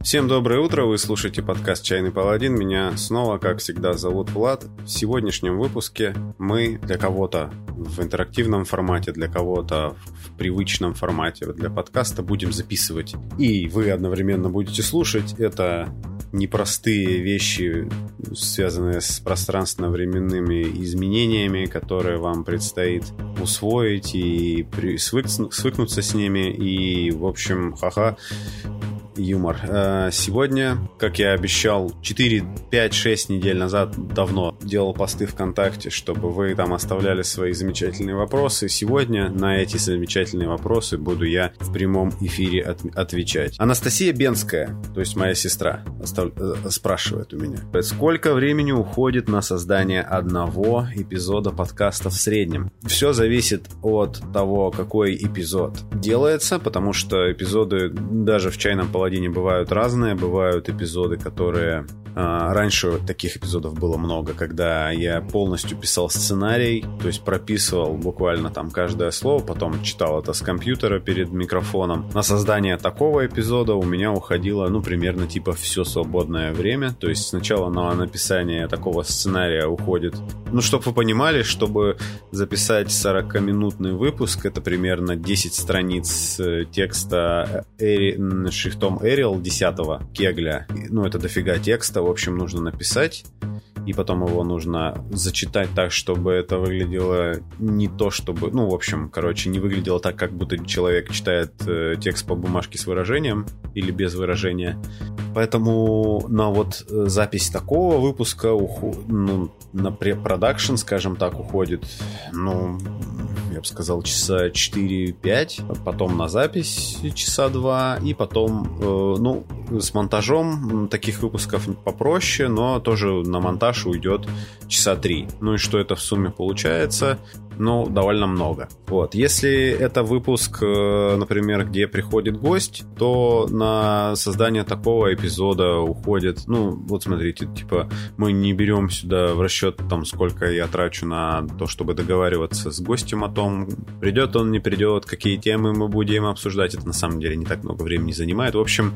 Всем доброе утро, вы слушаете подкаст «Чайный паладин». Меня снова, как всегда, зовут Влад. В сегодняшнем выпуске мы для кого-то в интерактивном формате, для кого-то в привычном формате для подкаста будем записывать. И вы одновременно будете слушать. Это непростые вещи, связанные с пространственно-временными изменениями, которые вам предстоит усвоить и свыкнуться с ними. И, в общем, ха-ха, юмор. Э, сегодня, как я обещал, 4, 5, 6 недель назад давно делал посты ВКонтакте, чтобы вы там оставляли свои замечательные вопросы. Сегодня на эти замечательные вопросы буду я в прямом эфире от, отвечать. Анастасия Бенская, то есть моя сестра, остав... Э, спрашивает у меня. Сколько времени уходит на создание одного эпизода подкаста в среднем? Все зависит от того, какой эпизод делается, потому что эпизоды даже в чайном положении Паладине бывают разные. Бывают эпизоды, которые... А, раньше таких эпизодов было много, когда я полностью писал сценарий, то есть прописывал буквально там каждое слово, потом читал это с компьютера перед микрофоном. На создание такого эпизода у меня уходило, ну, примерно типа все свободное время. То есть сначала на написание такого сценария уходит... Ну, чтобы вы понимали, чтобы записать 40-минутный выпуск, это примерно 10 страниц э, текста э, шрифтом Arial 10 кегля. Ну, это дофига текста, в общем, нужно написать. И потом его нужно зачитать так, чтобы это выглядело не то, чтобы... Ну, в общем, короче, не выглядело так, как будто человек читает э, текст по бумажке с выражением или без выражения. Поэтому на вот э, запись такого выпуска, уху... ну, на препродакшн, скажем так, уходит, ну, я бы сказал, часа 4-5, потом на запись часа 2, и потом, э, ну, с монтажом таких выпусков попроще, но тоже на монтаж уйдет часа 3. Ну и что это в сумме получается? Ну, довольно много. Вот. Если это выпуск, э, например, где приходит гость, то на создание такого эпизода уходит, ну, вот смотрите, типа, мы не берем сюда в расчет, там, сколько я трачу на то, чтобы договариваться с гостем о том, придет он, не придет, какие темы мы будем обсуждать. Это на самом деле не так много времени занимает. В общем,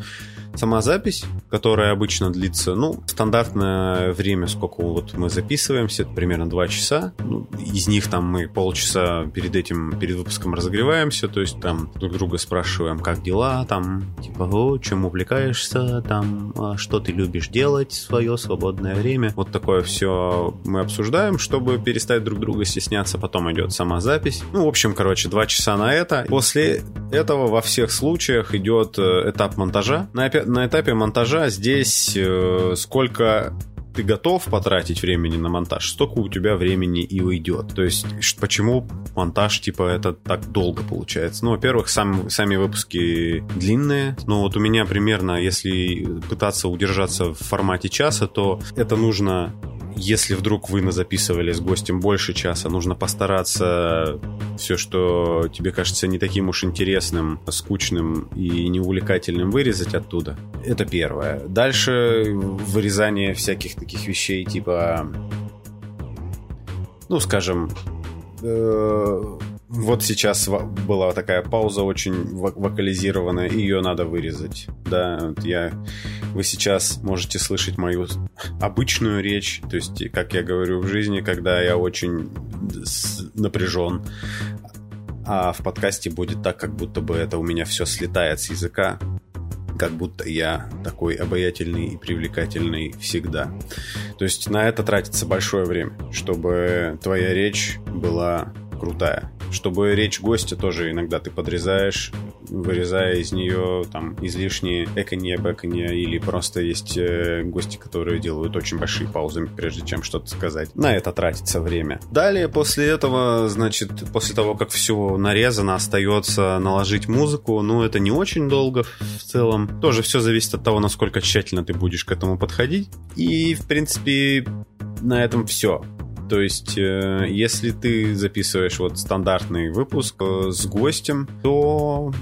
Сама запись, которая обычно длится, ну, стандартное время, сколько вот мы записываемся, это примерно 2 часа. Ну, из них там мы полчаса перед этим, перед выпуском разогреваемся, то есть там друг друга спрашиваем, как дела, там, типа, о, чем увлекаешься, там, а что ты любишь делать в свое свободное время. Вот такое все мы обсуждаем, чтобы перестать друг друга стесняться. Потом идет сама запись. Ну, в общем, короче, 2 часа на это. После этого во всех случаях идет э, этап монтажа. На на этапе монтажа здесь э, сколько ты готов потратить времени на монтаж, столько у тебя времени и уйдет. То есть, почему монтаж, типа, это так долго получается? Ну, во-первых, сам, сами выпуски длинные. Ну, вот у меня примерно, если пытаться удержаться в формате часа, то это нужно если вдруг вы записывали с гостем больше часа, нужно постараться все, что тебе кажется не таким уж интересным, скучным и неувлекательным, вырезать оттуда. Это первое. Дальше вырезание всяких таких вещей, типа, ну, скажем, э, вот сейчас была такая пауза очень вокализированная, ее надо вырезать. Да, я вы сейчас можете слышать мою обычную речь, то есть, как я говорю в жизни, когда я очень напряжен. А в подкасте будет так, как будто бы это у меня все слетает с языка, как будто я такой обаятельный и привлекательный всегда. То есть на это тратится большое время, чтобы твоя речь была крутая. Чтобы речь гостя тоже иногда ты подрезаешь, вырезая из нее там излишние эконье, бэконье, или просто есть э, гости, которые делают очень большие паузы, прежде чем что-то сказать. На это тратится время. Далее, после этого, значит, после того, как все нарезано, остается наложить музыку, ну, это не очень долго в целом. Тоже все зависит от того, насколько тщательно ты будешь к этому подходить. И, в принципе, на этом все. То есть, э, если ты записываешь вот стандартный выпуск э, с гостем, то,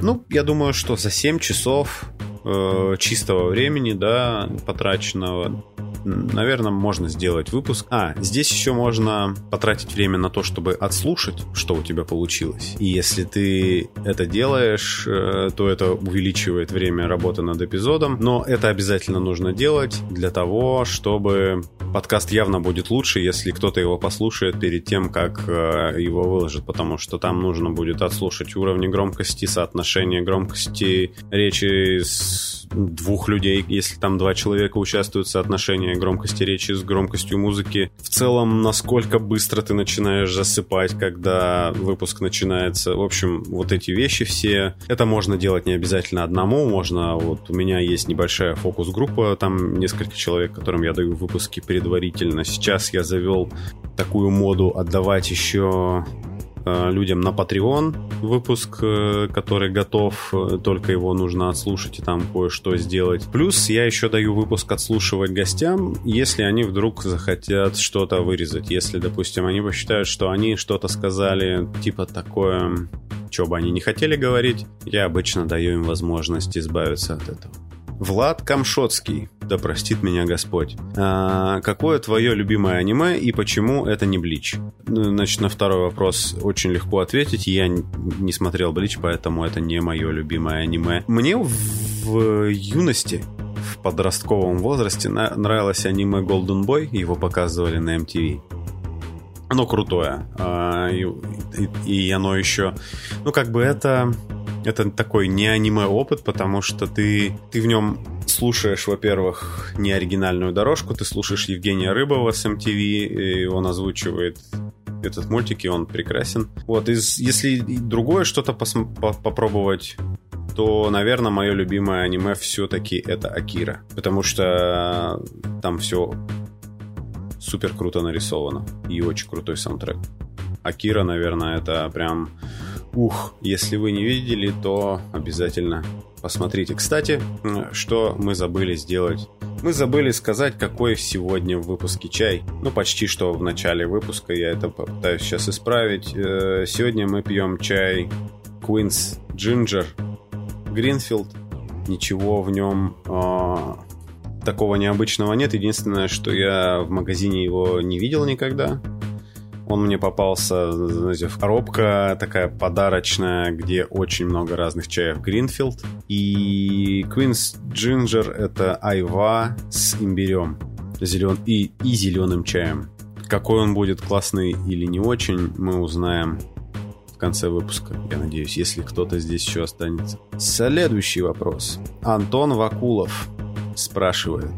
ну, я думаю, что за 7 часов э, чистого времени, да, потраченного, наверное, можно сделать выпуск. А, здесь еще можно потратить время на то, чтобы отслушать, что у тебя получилось. И если ты это делаешь, э, то это увеличивает время работы над эпизодом. Но это обязательно нужно делать для того, чтобы подкаст явно будет лучше, если кто-то его послушает перед тем, как э, его выложит, потому что там нужно будет отслушать уровни громкости, соотношение громкости речи с двух людей, если там два человека участвуют, соотношение громкости речи с громкостью музыки. В целом, насколько быстро ты начинаешь засыпать, когда выпуск начинается. В общем, вот эти вещи все. Это можно делать не обязательно одному, можно... Вот у меня есть небольшая фокус-группа, там несколько человек, которым я даю выпуски предварительно. Сейчас я завел такую моду отдавать еще людям на Patreon выпуск, э, который готов, э, только его нужно отслушать и там кое-что сделать. Плюс я еще даю выпуск отслушивать гостям, если они вдруг захотят что-то вырезать. Если, допустим, они посчитают, что они что-то сказали, типа такое, что бы они не хотели говорить, я обычно даю им возможность избавиться от этого. Влад Камшотский, да простит меня Господь. А, какое твое любимое аниме и почему это не Блич? Ну, значит, на второй вопрос очень легко ответить. Я не смотрел Блич, поэтому это не мое любимое аниме. Мне в юности в подростковом возрасте нравилось аниме Golden Boy, его показывали на MTV. Оно крутое. А, и, и, и оно еще... Ну, как бы это это такой не аниме-опыт, потому что ты, ты в нем слушаешь, во-первых, не оригинальную дорожку, ты слушаешь Евгения Рыбова с MTV, и он озвучивает этот мультик, и он прекрасен. Вот, из, если другое что-то пос- по попробовать то, наверное, мое любимое аниме все-таки это Акира. Потому что там все супер круто нарисовано. И очень крутой саундтрек. Акира, наверное, это прям Ух, если вы не видели, то обязательно посмотрите. Кстати, что мы забыли сделать? Мы забыли сказать, какой сегодня в выпуске чай. Ну, почти что в начале выпуска, я это попытаюсь сейчас исправить. Э, сегодня мы пьем чай Queen's Ginger Greenfield. Ничего в нем э, такого необычного нет. Единственное, что я в магазине его не видел никогда. Он мне попался, знаете, в коробка такая подарочная, где очень много разных чаев Гринфилд. И Queen's Ginger — это айва с имбирем зелен... и, и зеленым чаем. Какой он будет, классный или не очень, мы узнаем в конце выпуска, я надеюсь, если кто-то здесь еще останется. Следующий вопрос. Антон Вакулов спрашивает.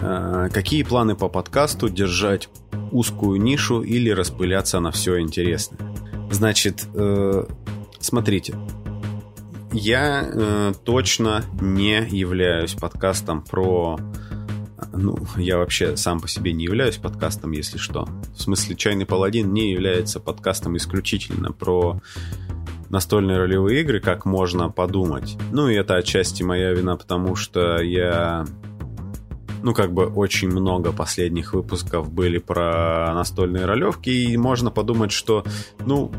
«А, какие планы по подкасту держать узкую нишу или распыляться на все интересное. Значит, э, смотрите, я э, точно не являюсь подкастом про... Ну, я вообще сам по себе не являюсь подкастом, если что. В смысле, «Чайный паладин» не является подкастом исключительно про настольные ролевые игры, как можно подумать. Ну, и это отчасти моя вина, потому что я ну, как бы очень много последних выпусков были про настольные ролевки, и можно подумать, что, ну,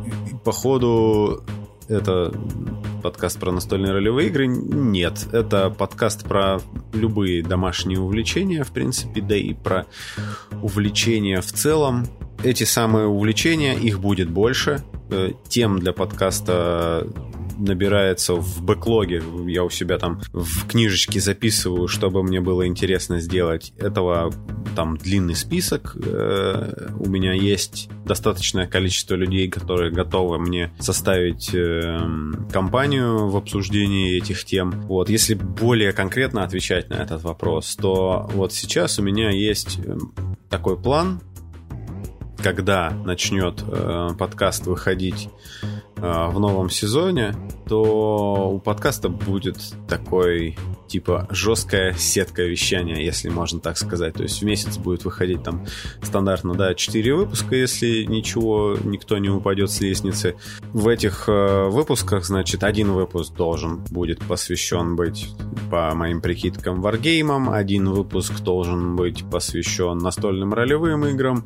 походу, это подкаст про настольные ролевые игры. Нет, это подкаст про любые домашние увлечения, в принципе, да и про увлечения в целом. Эти самые увлечения, их будет больше. Э, тем для подкаста набирается в бэклоге. Я у себя там в книжечке записываю, чтобы мне было интересно сделать. Этого там длинный список. Э, у меня есть достаточное количество людей, которые готовы мне составить э, компанию в обсуждении этих тем. Вот, если более конкретно отвечать на этот вопрос, то вот сейчас у меня есть э, такой план, когда начнет э, подкаст выходить в новом сезоне, то у подкаста будет такой типа жесткая сетка вещания, если можно так сказать. То есть в месяц будет выходить там стандартно, да, 4 выпуска, если ничего, никто не упадет с лестницы. В этих э, выпусках, значит, один выпуск должен будет посвящен быть, по моим прикидкам, варгеймам, один выпуск должен быть посвящен настольным ролевым играм,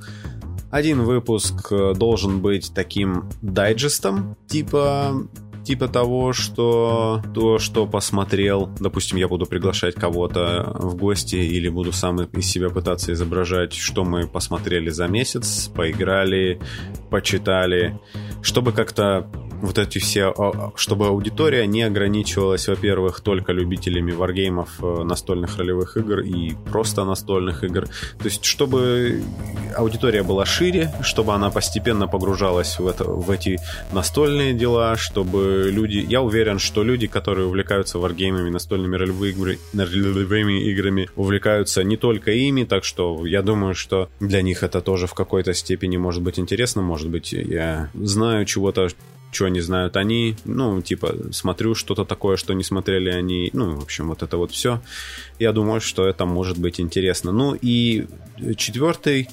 один выпуск э, должен быть таким дайджестом, типа типа того, что то, что посмотрел, допустим, я буду приглашать кого-то в гости или буду сам из себя пытаться изображать, что мы посмотрели за месяц, поиграли, почитали, чтобы как-то вот эти все, а, чтобы аудитория не ограничивалась, во-первых, только любителями варгеймов, э, настольных ролевых игр и просто настольных игр. То есть, чтобы аудитория была шире, чтобы она постепенно погружалась в, это, в эти настольные дела, чтобы люди... Я уверен, что люди, которые увлекаются варгеймами, настольными ролевыми играми, увлекаются не только ими, так что я думаю, что для них это тоже в какой-то степени может быть интересно, может быть, я знаю чего-то, что не знают они, ну, типа, смотрю что-то такое, что не смотрели они, ну, в общем, вот это вот все. Я думаю, что это может быть интересно. Ну, и четвертый,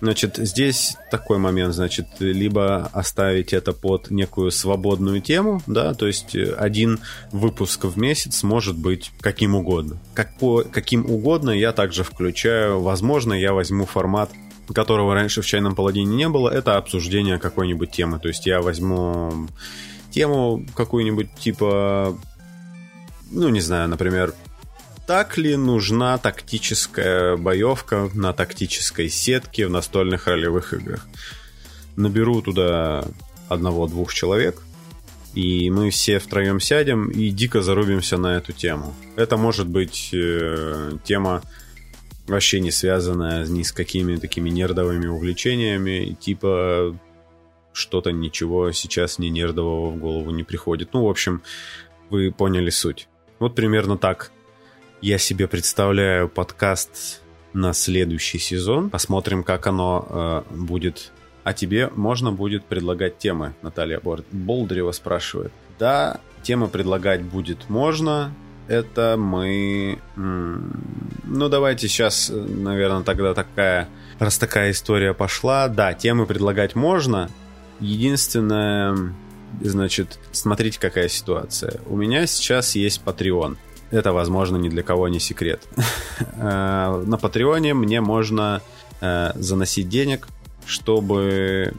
значит, здесь такой момент, значит, либо оставить это под некую свободную тему, да, то есть один выпуск в месяц может быть каким угодно. Как по, каким угодно я также включаю, возможно, я возьму формат которого раньше в «Чайном паладине» не было, это обсуждение какой-нибудь темы. То есть я возьму тему какую-нибудь типа, ну, не знаю, например, так ли нужна тактическая боевка на тактической сетке в настольных ролевых играх? Наберу туда одного-двух человек, и мы все втроем сядем и дико зарубимся на эту тему. Это может быть э, тема вообще не связанная ни с какими такими нердовыми увлечениями, типа что-то ничего сейчас не нердового в голову не приходит. Ну, в общем, вы поняли суть. Вот примерно так я себе представляю подкаст на следующий сезон. Посмотрим, как оно э, будет. А тебе можно будет предлагать темы, Наталья Болдырева спрашивает. Да, темы предлагать будет можно это мы... Ну, давайте сейчас, наверное, тогда такая... Раз такая история пошла, да, темы предлагать можно. Единственное, значит, смотрите, какая ситуация. У меня сейчас есть Patreon. Это, возможно, ни для кого не секрет. Э, на Патреоне мне можно э, заносить денег, чтобы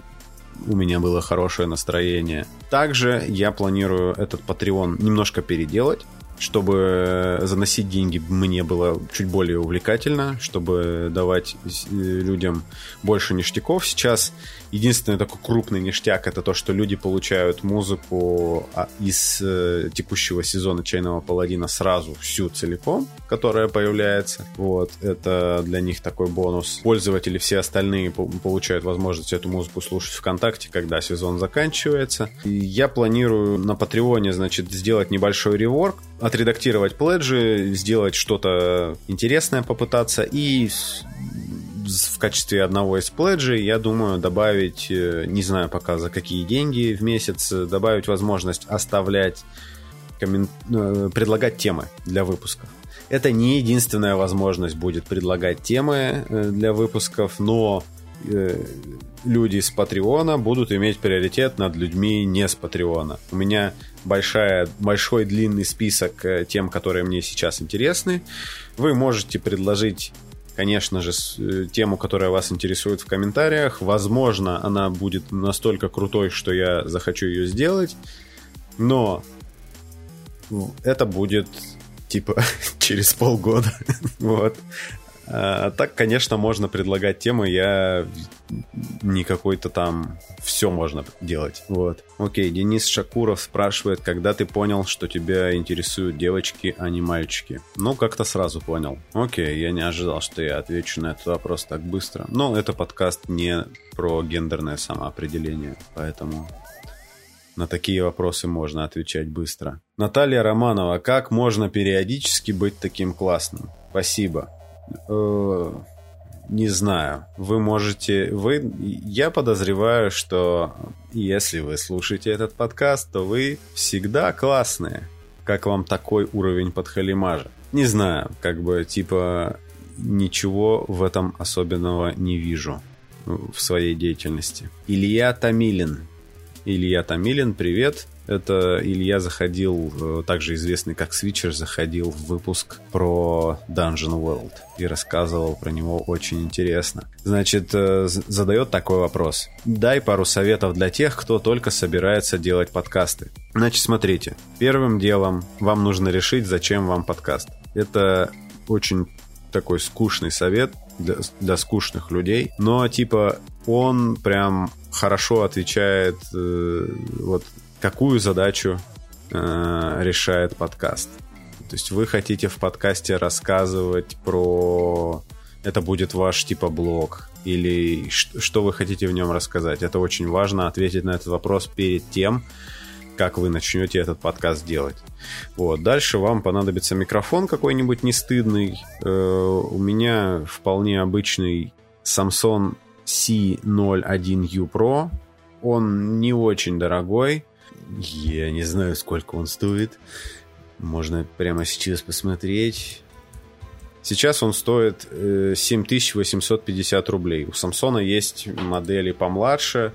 у меня было хорошее настроение. Также я планирую этот Patreon немножко переделать чтобы заносить деньги мне было чуть более увлекательно, чтобы давать э, людям больше ништяков. Сейчас единственный такой крупный ништяк это то, что люди получают музыку а, из э, текущего сезона Чайного Паладина сразу всю целиком, которая появляется. Вот, это для них такой бонус. Пользователи все остальные получают возможность эту музыку слушать ВКонтакте, когда сезон заканчивается. И я планирую на Патреоне, значит, сделать небольшой реворк, отредактировать пледжи, сделать что-то интересное попытаться и в качестве одного из пледжей, я думаю, добавить, э, не знаю пока за какие деньги в месяц, добавить возможность оставлять, коммен... Э, предлагать темы для выпусков. Это не единственная возможность будет предлагать темы э, для выпусков, но люди с Патреона будут иметь приоритет над людьми не с Патреона. У меня большая, большой длинный список э, тем, которые мне сейчас интересны. Вы можете предложить конечно же, э, тему, которая вас интересует в комментариях. Возможно, она будет настолько крутой, что я захочу ее сделать. Но это будет типа через полгода. вот. А, так, конечно, можно предлагать темы. Я не какой-то там... Все можно делать. Вот. Окей, Денис Шакуров спрашивает, когда ты понял, что тебя интересуют девочки, а не мальчики? Ну, как-то сразу понял. Окей, я не ожидал, что я отвечу на этот вопрос так быстро. Но это подкаст не про гендерное самоопределение, поэтому на такие вопросы можно отвечать быстро. Наталья Романова, как можно периодически быть таким классным? Спасибо. Э, не знаю. Вы можете... Вы... Я подозреваю, что если вы слушаете этот подкаст, то вы всегда классные. Как вам такой уровень подхалимажа? Не знаю, как бы, типа, ничего в этом особенного не вижу в своей деятельности. Илья Тамилин. Илья Тамилин, привет. Это Илья заходил, э, также известный как Свитчер, заходил в выпуск про Dungeon World и рассказывал про него очень интересно. Значит, э, задает такой вопрос. Дай пару советов для тех, кто только собирается делать подкасты. Значит, смотрите. Первым делом вам нужно решить, зачем вам подкаст. Это очень такой скучный совет для, для скучных людей, но типа он прям хорошо отвечает э, вот какую задачу э, решает подкаст. То есть вы хотите в подкасте рассказывать про... Это будет ваш типа блог. Или что вы хотите в нем рассказать. Это очень важно ответить на этот вопрос перед тем, как вы начнете этот подкаст делать. Вот. Дальше вам понадобится микрофон какой-нибудь не стыдный. Э, у меня вполне обычный Samsung C01U Pro. Он не очень дорогой. Я не знаю, сколько он стоит. Можно прямо сейчас посмотреть. Сейчас он стоит 7850 э, рублей. У Самсона есть модели помладше,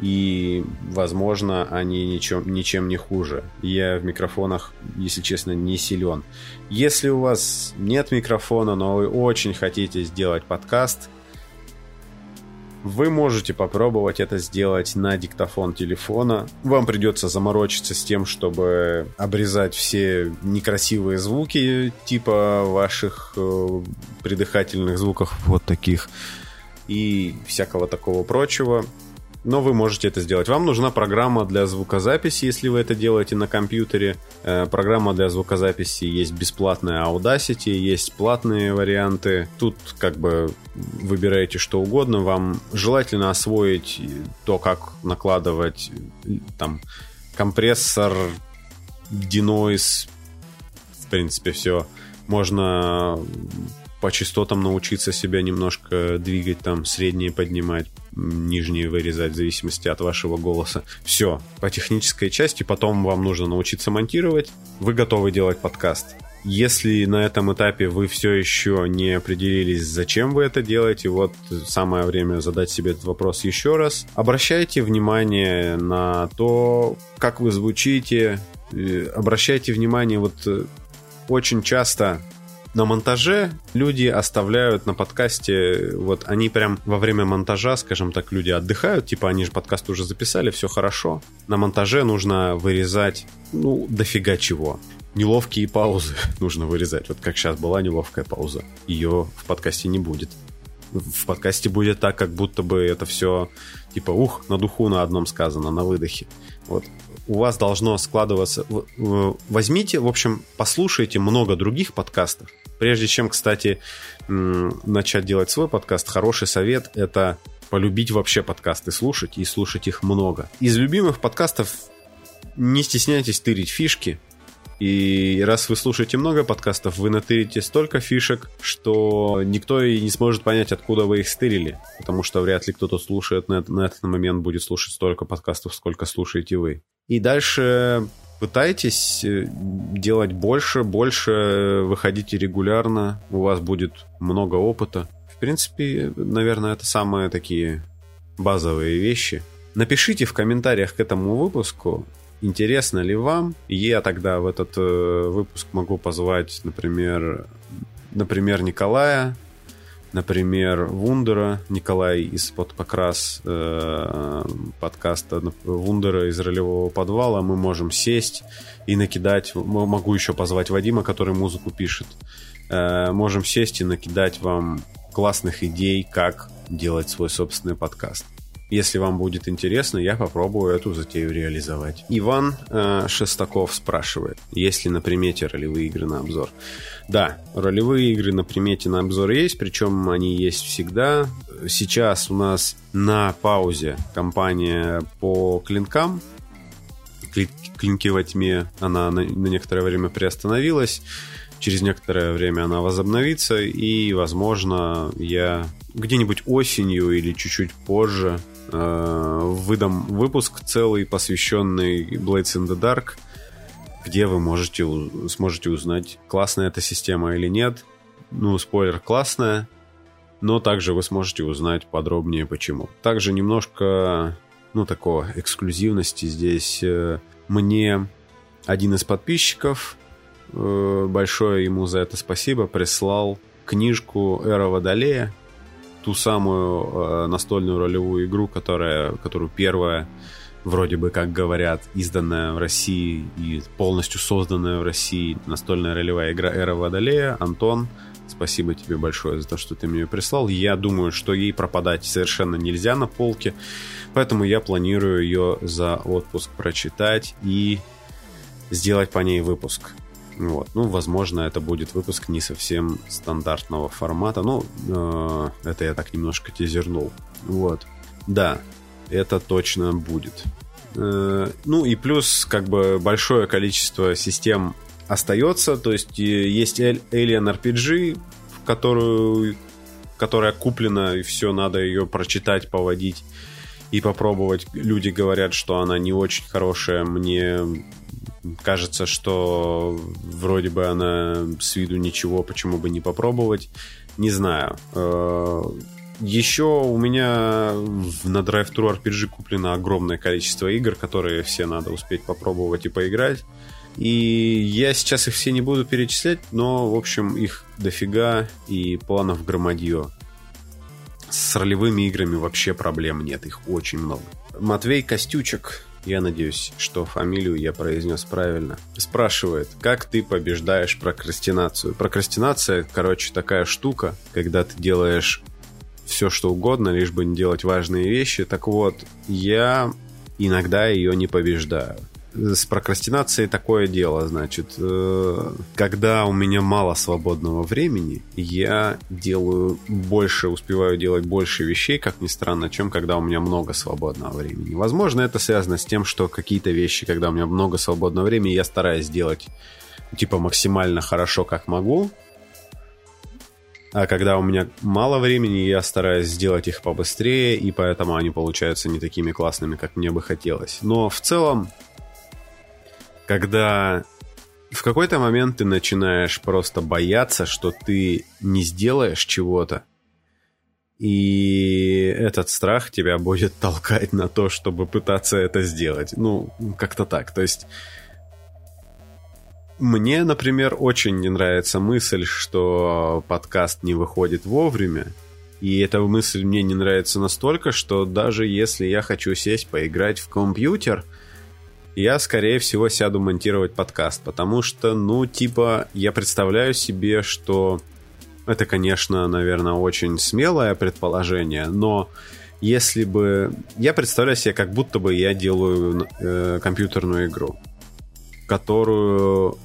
и, возможно, они ничем, ничем не хуже. Я в микрофонах, если честно, не силен. Если у вас нет микрофона, но вы очень хотите сделать подкаст – вы можете попробовать это сделать на диктофон телефона. Вам придется заморочиться с тем, чтобы обрезать все некрасивые звуки, типа ваших э, придыхательных звуков, вот таких, и всякого такого прочего но вы можете это сделать. Вам нужна программа для звукозаписи, если вы это делаете на компьютере. Э, программа для звукозаписи есть бесплатная Audacity, есть платные варианты. Тут как бы выбираете что угодно. Вам желательно освоить то, как накладывать там компрессор, denoise, в принципе, все. Можно по частотам научиться себя немножко двигать, там средние поднимать, нижние вырезать в зависимости от вашего голоса. Все, по технической части, потом вам нужно научиться монтировать, вы готовы делать подкаст. Если на этом этапе вы все еще не определились, зачем вы это делаете, вот самое время задать себе этот вопрос еще раз. Обращайте внимание на то, как вы звучите, обращайте внимание вот э, очень часто на монтаже люди оставляют на подкасте, вот они прям во время монтажа, скажем так, люди отдыхают, типа они же подкаст уже записали, все хорошо. На монтаже нужно вырезать, ну, дофига чего. Неловкие паузы нужно вырезать. Вот как сейчас была неловкая пауза. Ее в подкасте не будет. В подкасте будет так, как будто бы это все типа ух, на духу на одном сказано, на выдохе. Вот у вас должно складываться... Возьмите, в общем, послушайте много других подкастов, Прежде чем, кстати, начать делать свой подкаст, хороший совет — это полюбить вообще подкасты слушать и слушать их много. Из любимых подкастов не стесняйтесь тырить фишки, и раз вы слушаете много подкастов, вы натырите столько фишек, что никто и не сможет понять, откуда вы их стырили. Потому что вряд ли кто-то слушает на, на этот момент будет слушать столько подкастов, сколько слушаете вы. И дальше пытайтесь э, делать больше, больше выходите регулярно, у вас будет много опыта. В принципе, наверное, это самые такие базовые вещи. Напишите в комментариях к этому выпуску, интересно ли вам. Я тогда в этот э, выпуск могу позвать, например, например, Николая, например, Вундера, Николай из под покрас э, подкаста Вундера из ролевого подвала, мы можем сесть и накидать, могу еще позвать Вадима, который музыку пишет, э, можем сесть и накидать вам классных идей, как делать свой собственный подкаст. Если вам будет интересно, я попробую эту затею реализовать. Иван э, Шестаков спрашивает, есть ли на примете ролевые игры на обзор. Да, ролевые игры на примете на обзор есть, причем они есть всегда. Сейчас у нас на паузе компания по клинкам. Клинки во тьме, она на, на некоторое время приостановилась через некоторое время она возобновится, и, возможно, я где-нибудь осенью или чуть-чуть позже выдам выпуск целый, посвященный Blades in the Dark, где вы можете, сможете узнать, классная эта система или нет. Ну, спойлер, классная, но также вы сможете узнать подробнее почему. Также немножко, ну, такого эксклюзивности здесь. Э, мне один из подписчиков, э, большое ему за это спасибо, прислал книжку Эра Водолея, ту самую э, настольную ролевую игру, которая, которую первая, вроде бы, как говорят, изданная в России и полностью созданная в России настольная ролевая игра Эра Водолея. Антон, спасибо тебе большое за то, что ты мне ее прислал. Я думаю, что ей пропадать совершенно нельзя на полке, поэтому я планирую ее за отпуск прочитать и сделать по ней выпуск. Вот. Ну, возможно, это будет выпуск не совсем стандартного формата. Ну, э, это я так немножко тизернул. Вот. Да, это точно будет. Э, ну и плюс, как бы, большое количество систем остается. То есть есть Alien RPG, в которую, которая куплена, и все, надо ее прочитать, поводить и попробовать. Люди говорят, что она не очень хорошая. Мне кажется, что вроде бы она с виду ничего, почему бы не попробовать. Не знаю. Э, Еще у меня на Drive-Thru RPG куплено огромное количество игр, которые все надо успеть попробовать и поиграть. И я сейчас их все не буду перечислять, но, в общем, их дофига и планов громадье. С ролевыми играми вообще проблем нет, их очень много. Матвей Костючек я надеюсь, что фамилию я произнес правильно. Спрашивает, как ты побеждаешь прокрастинацию? Прокрастинация, короче, такая штука, когда ты делаешь все, что угодно, лишь бы не делать важные вещи. Так вот, я иногда ее не побеждаю с прокрастинацией такое дело, значит, э, когда у меня мало свободного времени, я делаю больше, успеваю делать больше вещей, как ни странно, чем когда у меня много свободного времени. Возможно, это связано с тем, что какие-то вещи, когда у меня много свободного времени, я стараюсь делать типа максимально хорошо, как могу, а когда у меня мало времени, я стараюсь сделать их побыстрее, и поэтому они получаются не такими классными, как мне бы хотелось. Но в целом когда в какой-то момент ты начинаешь просто бояться, что ты не сделаешь чего-то, и этот страх тебя будет толкать на то, чтобы пытаться это сделать. Ну, как-то так. То есть мне, например, очень не нравится мысль, что подкаст не выходит вовремя. И эта мысль мне не нравится настолько, что даже если я хочу сесть поиграть в компьютер – я, скорее всего, сяду монтировать подкаст, потому что, ну, типа, я представляю себе, что это, конечно, наверное, очень смелое предположение, но если бы... Я представляю себе, как будто бы я делаю э, компьютерную игру, которую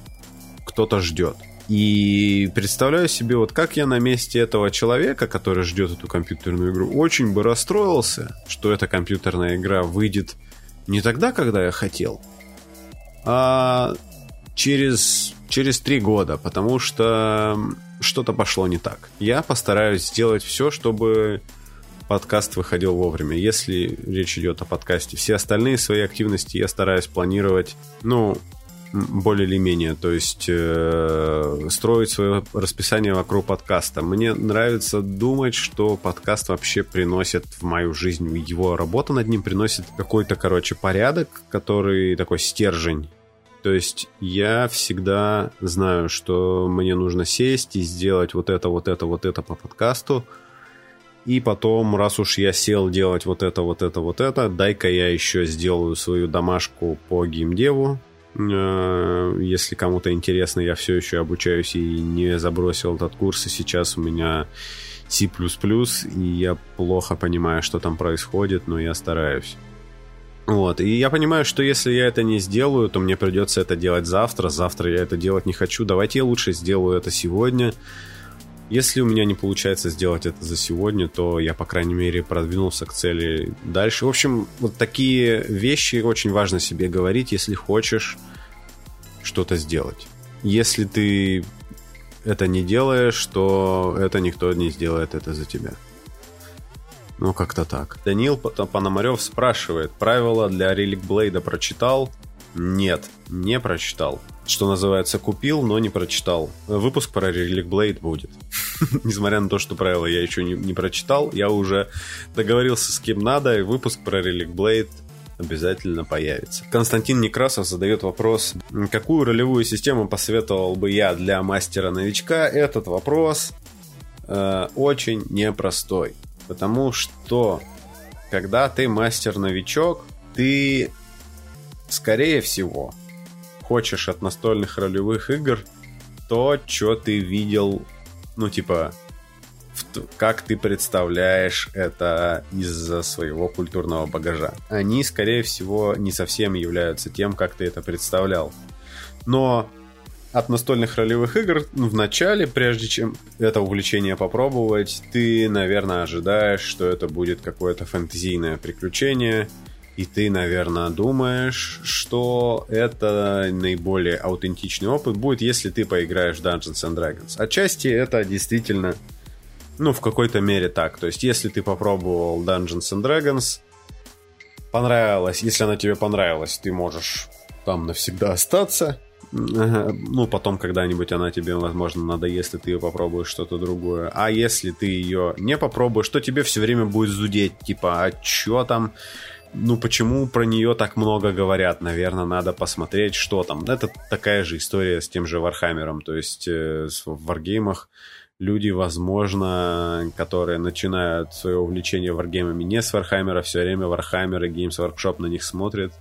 кто-то ждет. И представляю себе, вот как я на месте этого человека, который ждет эту компьютерную игру, очень бы расстроился, что эта компьютерная игра выйдет не тогда, когда я хотел, а через, через три года, потому что что-то пошло не так. Я постараюсь сделать все, чтобы подкаст выходил вовремя. Если речь идет о подкасте, все остальные свои активности я стараюсь планировать, ну, более или менее, то есть э, строить свое расписание вокруг подкаста. Мне нравится думать, что подкаст вообще приносит в мою жизнь, его работа над ним приносит какой-то, короче, порядок, который такой стержень. То есть я всегда знаю, что мне нужно сесть и сделать вот это, вот это, вот это по подкасту. И потом, раз уж я сел делать вот это, вот это, вот это, дай-ка я еще сделаю свою домашку по геймдеву, если кому-то интересно, я все еще обучаюсь и не забросил этот курс, и сейчас у меня C++, и я плохо понимаю, что там происходит, но я стараюсь. Вот, и я понимаю, что если я это не сделаю, то мне придется это делать завтра, завтра я это делать не хочу, давайте я лучше сделаю это сегодня, если у меня не получается сделать это за сегодня, то я, по крайней мере, продвинулся к цели дальше. В общем, вот такие вещи очень важно себе говорить, если хочешь что-то сделать. Если ты это не делаешь, то это никто не сделает это за тебя. Ну, как-то так. Данил Пономарев спрашивает, правила для Релик Блейда прочитал? Нет, не прочитал что называется, купил, но не прочитал. Выпуск про Relic Blade будет. Несмотря на то, что правила я еще не, не прочитал, я уже договорился с кем надо, и выпуск про Relic Blade обязательно появится. Константин Некрасов задает вопрос, какую ролевую систему посоветовал бы я для мастера-новичка? Этот вопрос э, очень непростой, потому что когда ты мастер-новичок, ты, скорее всего, хочешь от настольных ролевых игр то, что ты видел, ну, типа, как ты представляешь это из-за своего культурного багажа. Они, скорее всего, не совсем являются тем, как ты это представлял. Но от настольных ролевых игр ну, в начале, прежде чем это увлечение попробовать, ты, наверное, ожидаешь, что это будет какое-то фэнтезийное приключение, и ты, наверное, думаешь, что это наиболее аутентичный опыт будет, если ты поиграешь в Dungeons and Dragons. Отчасти это действительно ну, в какой-то мере так. То есть, если ты попробовал Dungeons and Dragons, понравилось, если она тебе понравилась, ты можешь там навсегда остаться. Ну, потом когда-нибудь она тебе, возможно, надоест, и ты ее попробуешь что-то другое. А если ты ее не попробуешь, то тебе все время будет зудеть, типа, а что там? Ну, почему про нее так много говорят? Наверное, надо посмотреть, что там. Это такая же история с тем же Warhammer ом. То есть э, в варгеймах люди, возможно, которые начинают свое увлечение варгеймами не с Warhammer а, все время Warhammer и Games Workshop на них смотрят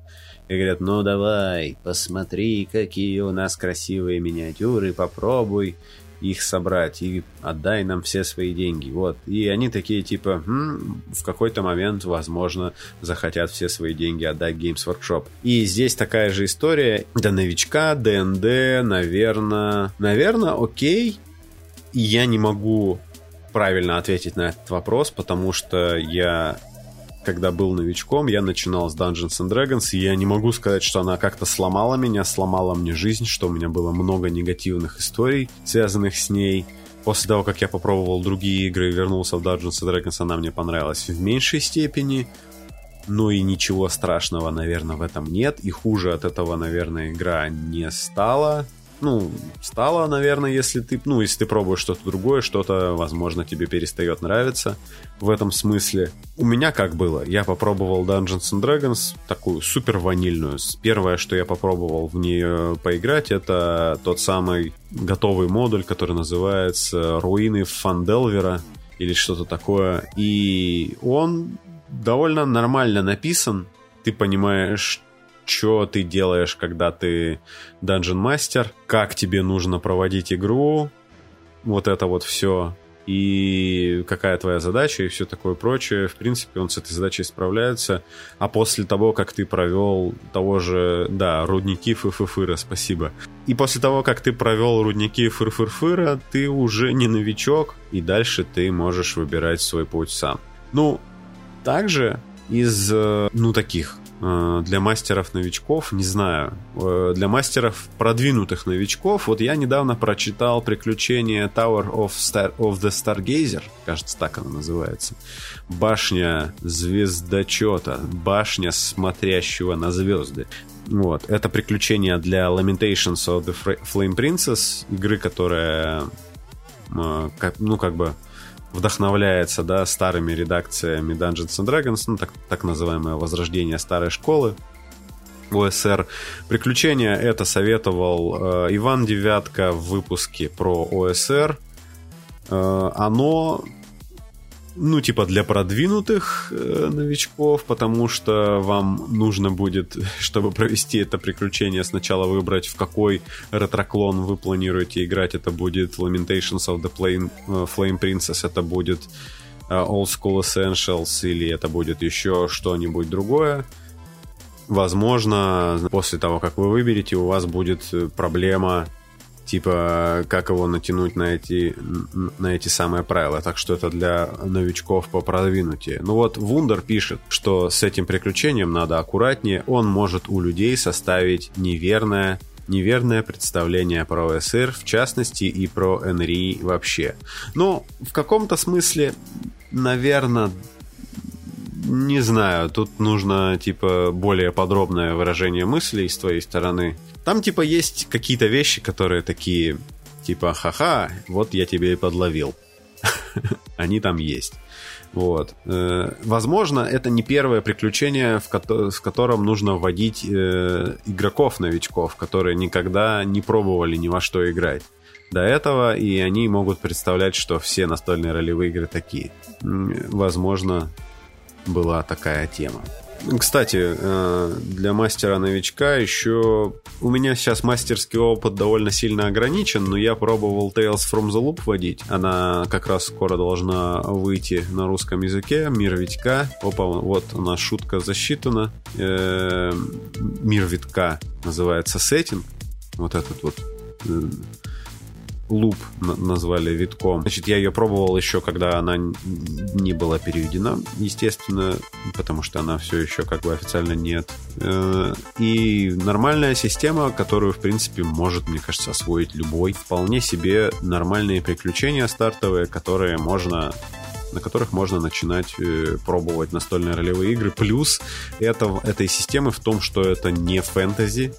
и говорят, ну давай, посмотри, какие у нас красивые миниатюры, попробуй их собрать и отдай нам все свои деньги. Вот. И они такие типа, хм, в какой-то момент, возможно, захотят все свои деньги отдать Games Workshop. И здесь такая же история. До новичка, ДНД, наверное, наверное, окей, я не могу правильно ответить на этот вопрос, потому что я, когда был новичком, я начинал с Dungeons and Dragons, и я не могу сказать, что она как-то сломала меня, сломала мне жизнь, что у меня было много негативных историй, связанных с ней. После того, как я попробовал другие игры и вернулся в Dungeons and Dragons, она мне понравилась в меньшей степени. Но и ничего страшного, наверное, в этом нет. И хуже от этого, наверное, игра не стала ну, стало, наверное, если ты, ну, если ты пробуешь что-то другое, что-то, возможно, тебе перестает нравиться в этом смысле. У меня как было? Я попробовал Dungeons and Dragons, такую супер ванильную. Первое, что я попробовал в нее поиграть, это тот самый готовый модуль, который называется Руины Фанделвера или что-то такое. И он довольно нормально написан. Ты понимаешь, что ты делаешь, когда ты Dungeon Master, как тебе нужно проводить игру, вот это вот все, и какая твоя задача, и все такое прочее. В принципе, он с этой задачей справляется. А после того, как ты провел того же, да, рудники фырфырфыра, спасибо. И после того, как ты провел рудники фырфырфыра, ты уже не новичок, и дальше ты можешь выбирать свой путь сам. Ну, также из, э, ну, таких для мастеров-новичков, не знаю, э, для мастеров продвинутых новичков, вот я недавно прочитал приключение Tower of, Star, of the Stargazer, кажется, так она называется, башня звездочета, башня смотрящего на звезды. Вот, это приключение для Lamentations of the Flame Princess, игры, которая, э, ну, как бы вдохновляется, да, старыми редакциями Dungeons and Dragons, ну, так, так называемое возрождение старой школы. ОСР. Приключения это советовал э, Иван Девятка в выпуске про ОСР. Э, оно ну, типа для продвинутых э, новичков, потому что вам нужно будет, чтобы провести это приключение, сначала выбрать, в какой ретроклон вы планируете играть. Это будет Lamentations of the Flame, э, Flame Princess, это будет э, Old School Essentials, или это будет еще что-нибудь другое. Возможно, после того, как вы выберете, у вас будет э, проблема типа как его натянуть на эти, на эти самые правила. Так что это для новичков по продвинутее. Ну вот Вундер пишет, что с этим приключением надо аккуратнее. Он может у людей составить неверное неверное представление про ОСР, в частности, и про НРИ вообще. Но в каком-то смысле, наверное, не знаю, тут нужно, типа, более подробное выражение мыслей с твоей стороны. Там, типа, есть какие-то вещи, которые такие, типа, ха-ха, вот я тебе и подловил. Они там есть. Вот. Э, возможно, это не первое приключение, в, ко- в котором нужно вводить э, игроков-новичков, которые никогда не пробовали ни во что играть до этого, и они могут представлять, что все настольные ролевые игры такие. Возможно, была такая тема. Кстати, э, для мастера-новичка еще... У меня сейчас мастерский опыт довольно сильно ограничен, но я пробовал Tales from the Loop водить. Она как раз скоро должна выйти на русском языке. Мир Витька. Опа, вот у нас шутка засчитана. Э, Мир Витка называется сеттинг. Вот этот вот э, луп назвали витком. Значит, я ее пробовал еще, когда она не была переведена, естественно, потому что она все еще как бы официально нет. Э, и нормальная система, которую, в принципе, может, мне кажется, освоить любой. Вполне себе нормальные приключения стартовые, которые можно на которых можно начинать э, пробовать настольные ролевые игры. Плюс это, этой системы в том, что это не фэнтези,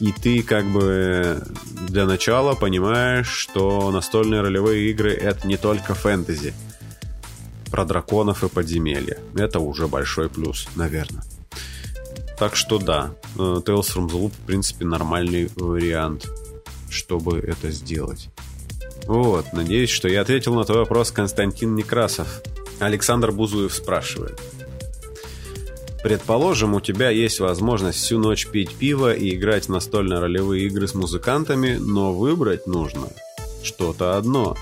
и ты как бы для начала понимаешь, что настольные ролевые игры это не только фэнтези. Про драконов и подземелья. Это уже большой плюс, наверное. Так что да, э, Tales from the Loop в принципе нормальный вариант, чтобы это сделать. Вот, надеюсь, что я ответил на твой вопрос, Константин Некрасов. Александр Бузуев спрашивает. Предположим, у тебя есть возможность всю ночь пить пиво и играть в настольно-ролевые игры с музыкантами, но выбрать нужно что-то одно.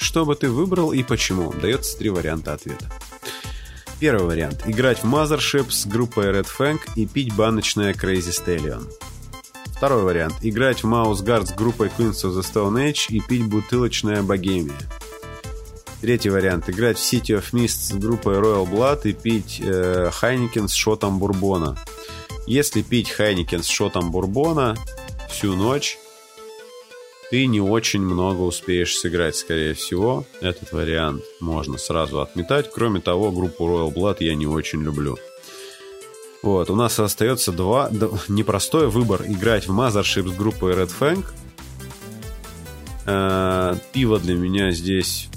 Что бы ты выбрал и почему? Дается три варианта ответа. Первый вариант. Играть в Mothership с группой Red Fang и пить баночное Crazy Stallion. Второй вариант. Играть в Mouse Guard с группой Queens of the Stone Age и пить бутылочная Богемия. Третий вариант. Играть в City of Mist с группой Royal Blood и пить э, Heineken с шотом бурбона. Если пить Heineken с шотом бурбона всю ночь, ты не очень много успеешь сыграть, скорее всего. Этот вариант можно сразу отметать. Кроме того, группу Royal Blood я не очень люблю. Вот, у нас остается два... Непростой выбор играть в Mothership с группой Red Fang. Э, пиво для меня здесь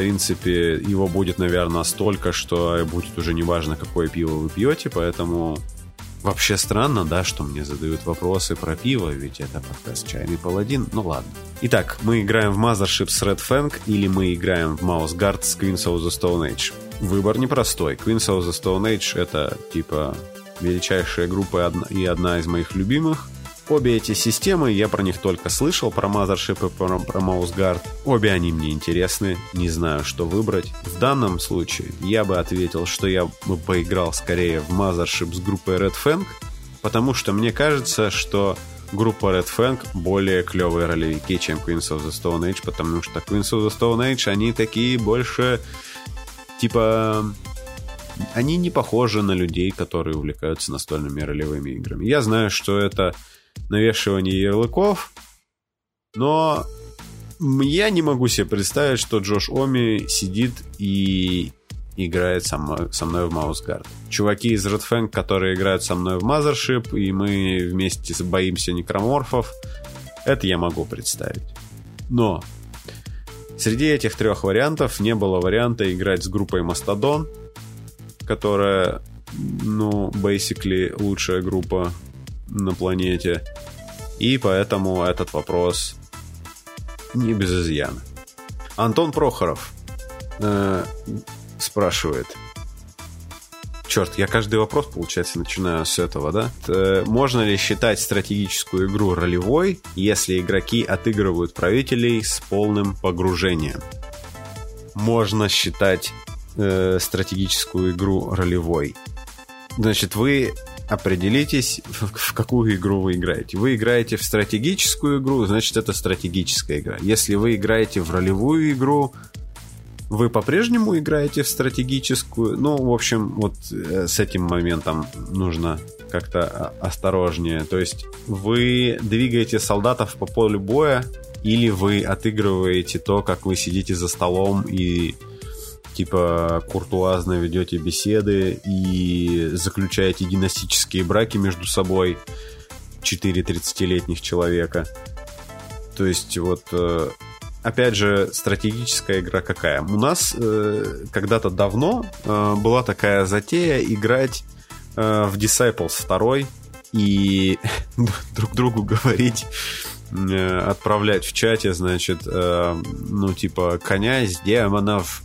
принципе, его будет, наверное, столько, что будет уже неважно, какое пиво вы пьете, поэтому вообще странно, да, что мне задают вопросы про пиво, ведь это подкаст «Чайный паладин», ну ладно. Итак, мы играем в Mothership с Red Fang или мы играем в Mouse Guard с Queens of the Stone Age. Выбор непростой. Queens of the Stone Age — это, типа, величайшая группа и одна из моих любимых — Обе эти системы, я про них только слышал, про Mothership и про, про MouseGuard. Обе они мне интересны, не знаю, что выбрать. В данном случае я бы ответил, что я бы поиграл скорее в Mothership с группой Red Fang, потому что мне кажется, что группа Red Fang более клевые ролевики, чем Queens of the Stone Age, потому что Queens of the Stone Age, они такие больше, типа, они не похожи на людей, которые увлекаются настольными ролевыми играми. Я знаю, что это навешивание ярлыков, но я не могу себе представить, что Джош Оми сидит и играет со мной, со мной в Маусгард. Чуваки из Red Fang, которые играют со мной в Mothership, и мы вместе боимся некроморфов, это я могу представить. Но среди этих трех вариантов не было варианта играть с группой Мастодон, которая, ну, basically лучшая группа на планете. И поэтому этот вопрос не без изъяна. Антон Прохоров э, спрашивает. Черт, я каждый вопрос, получается, начинаю с этого, да? Э, можно ли считать стратегическую игру ролевой, если игроки отыгрывают правителей с полным погружением? Можно считать э, стратегическую игру ролевой. Значит, вы определитесь, в какую игру вы играете. Вы играете в стратегическую игру, значит, это стратегическая игра. Если вы играете в ролевую игру, вы по-прежнему играете в стратегическую. Ну, в общем, вот э, с этим моментом нужно как-то осторожнее. То есть вы двигаете солдатов по полю боя, или вы отыгрываете то, как вы сидите за столом и типа куртуазно ведете беседы и заключаете династические браки между собой 4 30-летних человека. То есть вот э, опять же, стратегическая игра какая? У нас э, когда-то давно э, была такая затея играть в Disciples 2 и друг другу говорить, отправлять в чате, значит, э, ну, типа, князь демонов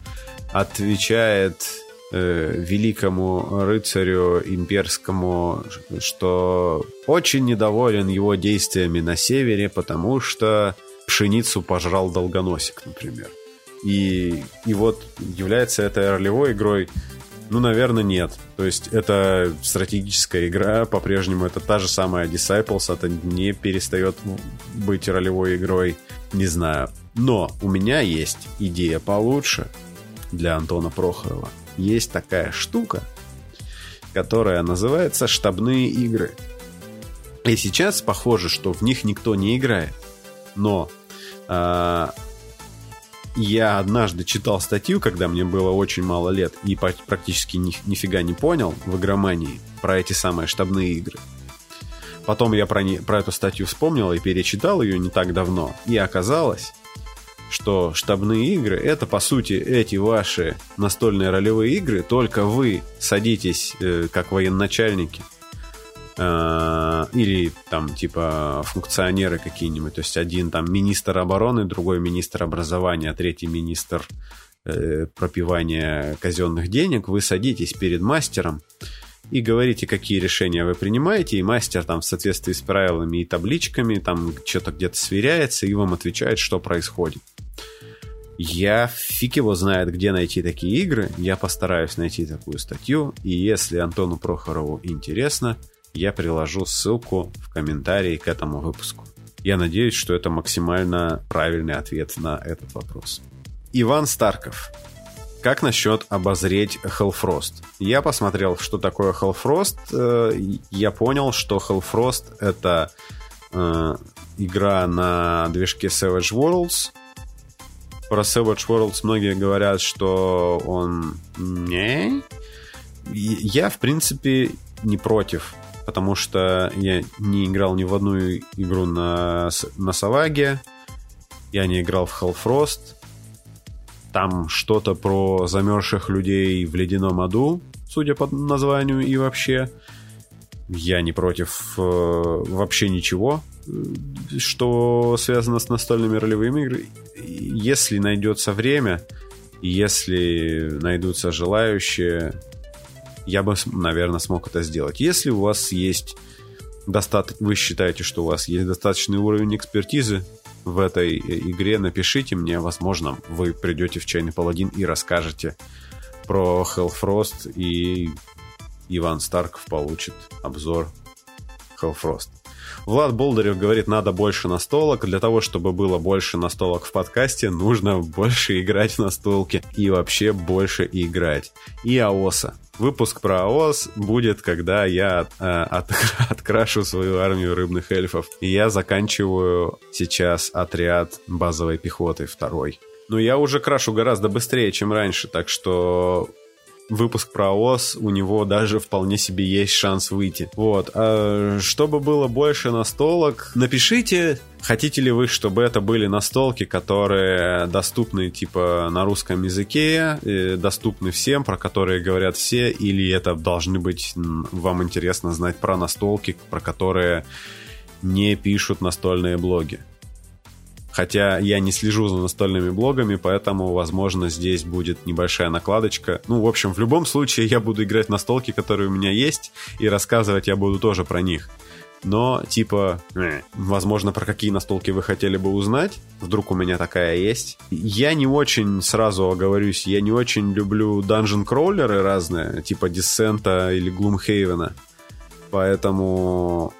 отвечает э, великому рыцарю имперскому, что очень недоволен его действиями на севере, потому что пшеницу пожрал долгоносик, например. И, и вот является это ролевой игрой ну, наверное, нет. То есть это стратегическая игра, по-прежнему это та же самая Disciples, это не перестает быть ролевой игрой, не знаю. Но у меня есть идея получше для Антона Прохорова. Есть такая штука, которая называется штабные игры. И сейчас похоже, что в них никто не играет. Но э, я однажды читал статью, когда мне было очень мало лет, и практически ни, нифига не понял в игромании про эти самые штабные игры. Потом я про, не, про эту статью вспомнил и перечитал ее не так давно. И оказалось, что штабные игры это по сути эти ваши настольные ролевые игры, только вы садитесь э, как военачальники Э, или там типа функционеры какие-нибудь, то есть один там министр обороны, другой министр образования, третий министр э, пропивания казенных денег, вы садитесь перед мастером и говорите, какие решения вы принимаете, и мастер там в соответствии с правилами и табличками там что-то где-то сверяется и вам отвечает, что происходит. Я фиг его знает, где найти такие игры. Я постараюсь найти такую статью. И если Антону Прохорову интересно, я приложу ссылку в комментарии к этому выпуску. Я надеюсь, что это максимально правильный ответ на этот вопрос. Иван Старков. Как насчет обозреть Hellfrost? Я посмотрел, что такое Hellfrost. Э, я понял, что Hellfrost это э, игра на движке Savage Worlds. Про Savage Worlds многие говорят, что он не. Я, в принципе, не против потому что я не играл ни в одну игру на, на Саваге, я не играл в Hellfrost, там что-то про замерзших людей в ледяном аду, судя по названию и вообще. Я не против э, вообще ничего, что связано с настольными ролевыми играми. Если найдется время, если найдутся желающие, я бы, наверное, смог это сделать. Если у вас есть достаточно, вы считаете, что у вас есть достаточный уровень экспертизы в этой игре, напишите мне, возможно, вы придете в Чайный Паладин и расскажете про Hellfrost, и Иван Старков получит обзор Hellfrost. Влад Болдырев говорит, надо больше настолок. Для того, чтобы было больше настолок в подкасте, нужно больше играть в настолки и вообще больше играть. И АОСа. Выпуск про АОС будет, когда я э, от, открашу свою армию рыбных эльфов. И я заканчиваю сейчас отряд базовой пехоты второй. Но я уже крашу гораздо быстрее, чем раньше, так что выпуск про ОС, у него даже вполне себе есть шанс выйти. Вот. А чтобы было больше настолок, напишите, хотите ли вы, чтобы это были настолки, которые доступны типа на русском языке, доступны всем, про которые говорят все, или это должны быть вам интересно знать про настолки, про которые не пишут настольные блоги. Хотя я не слежу за настольными блогами, поэтому, возможно, здесь будет небольшая накладочка. Ну, в общем, в любом случае я буду играть на столки, которые у меня есть, и рассказывать я буду тоже про них. Но, типа, э, возможно, про какие настолки вы хотели бы узнать. Вдруг у меня такая есть. Я не очень, сразу оговорюсь, я не очень люблю данжен кроулеры разные, типа Десента или Глумхейвена. Поэтому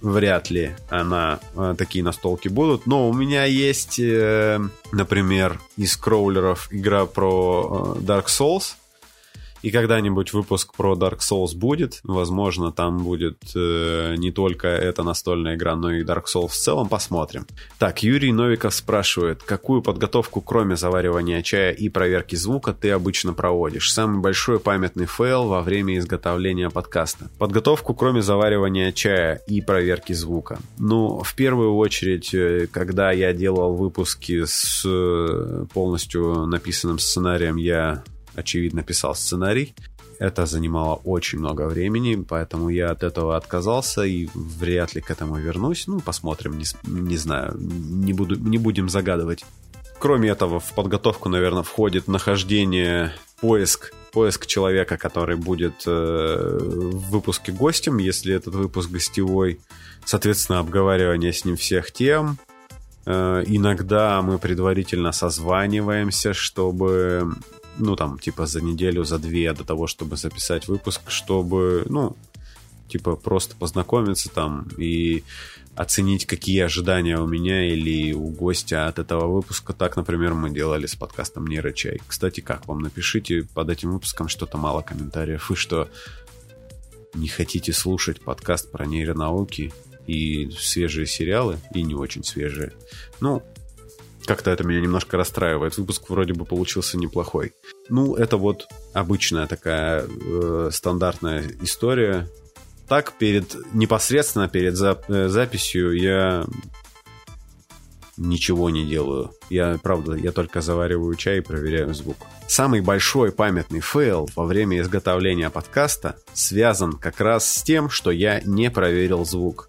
вряд ли она э, такие настолки будут. Но у меня есть, э, например, из crawler ов игра про э, Dark Souls. И когда-нибудь выпуск про Dark Souls будет. Возможно, там будет э, не только эта настольная игра, но и Dark Souls в целом. Посмотрим. Так, Юрий Новиков спрашивает, какую подготовку, кроме заваривания чая и проверки звука, ты обычно проводишь? Самый большой памятный фейл во время изготовления подкаста. Подготовку, кроме заваривания чая и проверки звука. Ну, в первую очередь, э, когда я делал выпуски с э, полностью написанным сценарием, я очевидно, писал сценарий. Это занимало очень много времени, поэтому я от этого отказался и вряд ли к этому вернусь. Ну, посмотрим, не, не знаю, не, буду, не будем загадывать. Кроме этого, в подготовку, наверное, входит нахождение, поиск, поиск человека, который будет э, в выпуске гостем, если этот выпуск гостевой. Соответственно, обговаривание с ним всех тем. Э, иногда мы предварительно созваниваемся, чтобы ну, там, типа, за неделю, за две до того, чтобы записать выпуск, чтобы, ну, типа, просто познакомиться там и оценить, какие ожидания у меня или у гостя от этого выпуска. Так, например, мы делали с подкастом «Нейрочай». Кстати, как вам? Напишите под этим выпуском что-то мало комментариев. Вы что, не хотите слушать подкаст про нейронауки и свежие сериалы, и не очень свежие? Ну, как-то это меня немножко расстраивает. Выпуск вроде бы получился неплохой. Ну, это вот обычная такая э, стандартная история. Так, перед непосредственно перед зап э, записью я ничего не делаю. Я, правда, я только завариваю чай и проверяю звук. Самый большой памятный фейл во время изготовления подкаста связан как раз с тем, что я не проверил звук.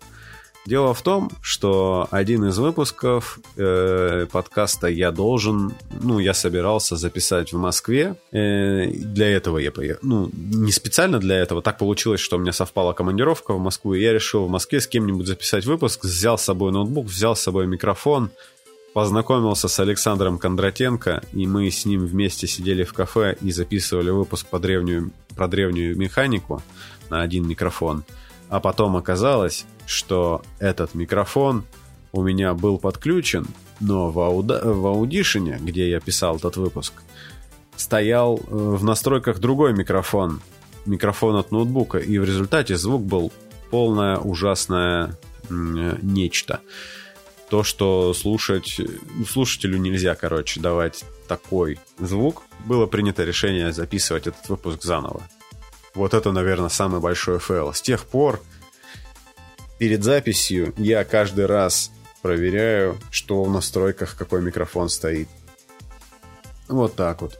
Дело в том, что один из выпусков э, подкаста я должен, ну, я собирался записать в Москве. Э, для этого я поехал. Ну, не специально для этого. Так получилось, что у меня совпала командировка в Москву, и я решил в Москве с кем-нибудь записать выпуск. Взял с собой ноутбук, взял с собой микрофон, познакомился с Александром Кондратенко, и мы с ним вместе сидели в кафе и записывали выпуск по древнюю, про древнюю механику на один микрофон. А потом оказалось, что этот микрофон у меня был подключен, но в, ауда... в Audition, где я писал этот выпуск, стоял э, в настройках другой микрофон, микрофон от ноутбука, и в результате звук был полное ужасное нечто. То, что слушать, слушателю нельзя, короче, давать такой звук, было принято решение записывать этот выпуск заново. Вот это, наверное, самый большой фейл. С тех пор перед записью я каждый раз проверяю, что в настройках какой микрофон стоит. Вот так вот.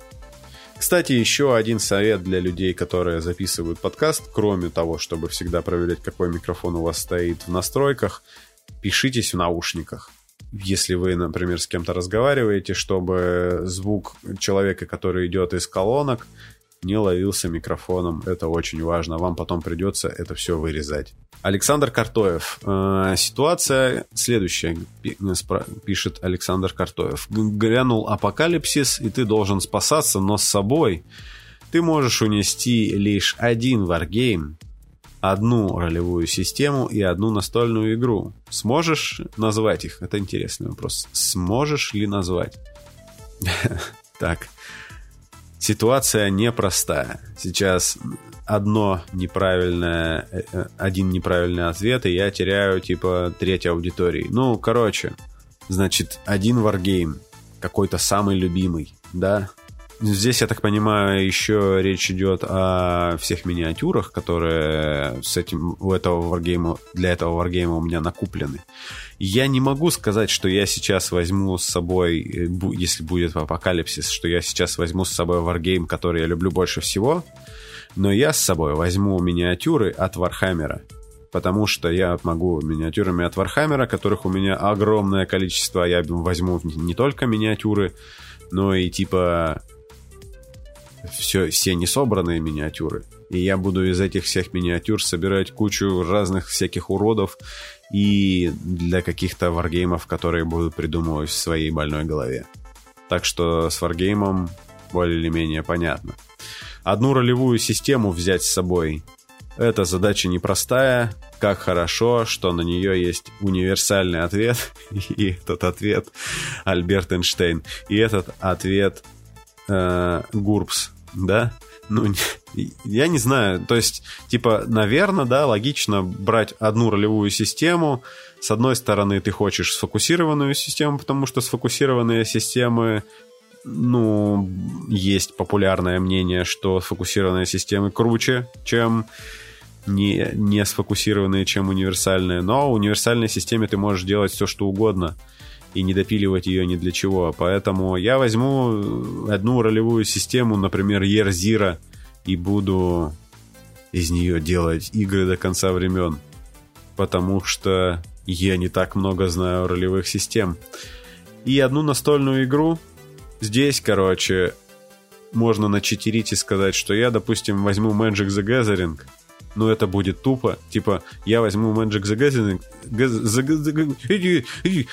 Кстати, еще один совет для людей, которые записывают подкаст, кроме того, чтобы всегда проверять, какой микрофон у вас стоит в настройках, пишитесь в наушниках. Если вы, например, с кем-то разговариваете, чтобы звук человека, который идет из колонок, не ловился микрофоном. Это очень важно. Вам потом придется это все вырезать. Александр Картоев. Э, ситуация следующая, пишет Александр Картоев. Грянул апокалипсис, и ты должен спасаться, но с собой ты можешь унести лишь один варгейм, одну ролевую систему и одну настольную игру. Сможешь назвать их? Это интересный вопрос. Сможешь ли назвать? Так. Ситуация непростая. Сейчас одно неправильное, э, э, один неправильный ответ, и я теряю, типа, треть аудитории. Ну, короче, значит, один варгейм, какой-то самый любимый, да, Здесь, я так понимаю, еще речь идет о всех миниатюрах, которые с этим у этого варгейма, для этого варгейма у меня накуплены. Я не могу сказать, что я сейчас возьму с собой, если будет апокалипсис, что я сейчас возьму с собой варгейм, который я люблю больше всего, но я с собой возьму миниатюры от Вархаммера потому что я могу миниатюрами от Вархаммера, которых у меня огромное количество. Я возьму не только миниатюры, но и типа все, все несобранные миниатюры. И я буду из этих всех миниатюр собирать кучу разных всяких уродов и для каких-то варгеймов, которые буду придумывать в своей больной голове. Так что с варгеймом более или менее понятно. Одну ролевую систему взять с собой – это задача непростая. Как хорошо, что на нее есть универсальный ответ. И этот ответ Альберт Эйнштейн. И этот ответ э, Гурбс. да? Ну, я не знаю. То есть, типа, наверное, да, логично брать одну ролевую систему. С одной стороны, ты хочешь сфокусированную систему, потому что сфокусированные системы ну, есть популярное мнение, что сфокусированные системы круче, чем не, не сфокусированные, чем универсальные. Но в универсальной системе ты можешь делать все, что угодно и не допиливать ее ни для чего. Поэтому я возьму одну ролевую систему, например, Zero, и буду из нее делать игры до конца времен. Потому что я не так много знаю ролевых систем. И одну настольную игру. Здесь, короче, можно начитерить и сказать, что я, допустим, возьму Magic the Gathering – но это будет тупо. Типа, я возьму Magic the Gathering,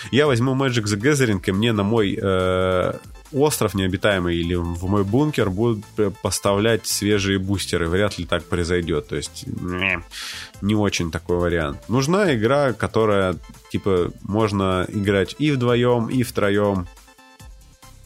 я возьму Magic the Gathering, и мне на мой э, остров необитаемый или в мой бункер будут поставлять свежие бустеры. Вряд ли так произойдет. То есть, не, не очень такой вариант. Нужна игра, которая, типа, можно играть и вдвоем, и втроем,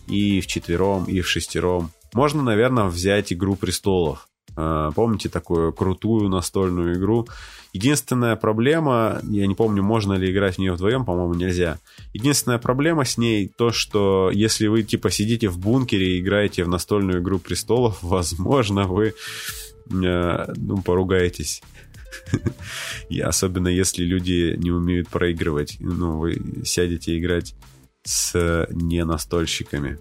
и в четвером, и в шестером. Можно, наверное, взять «Игру престолов». А, помните такую крутую настольную игру? Единственная проблема, я не помню, можно ли играть в нее вдвоем, по-моему, нельзя. Единственная проблема с ней то, что если вы типа сидите в бункере и играете в настольную игру престолов, возможно, вы э, ну, поругаетесь. И особенно если люди не умеют проигрывать. Ну, вы сядете играть с не настольщиками.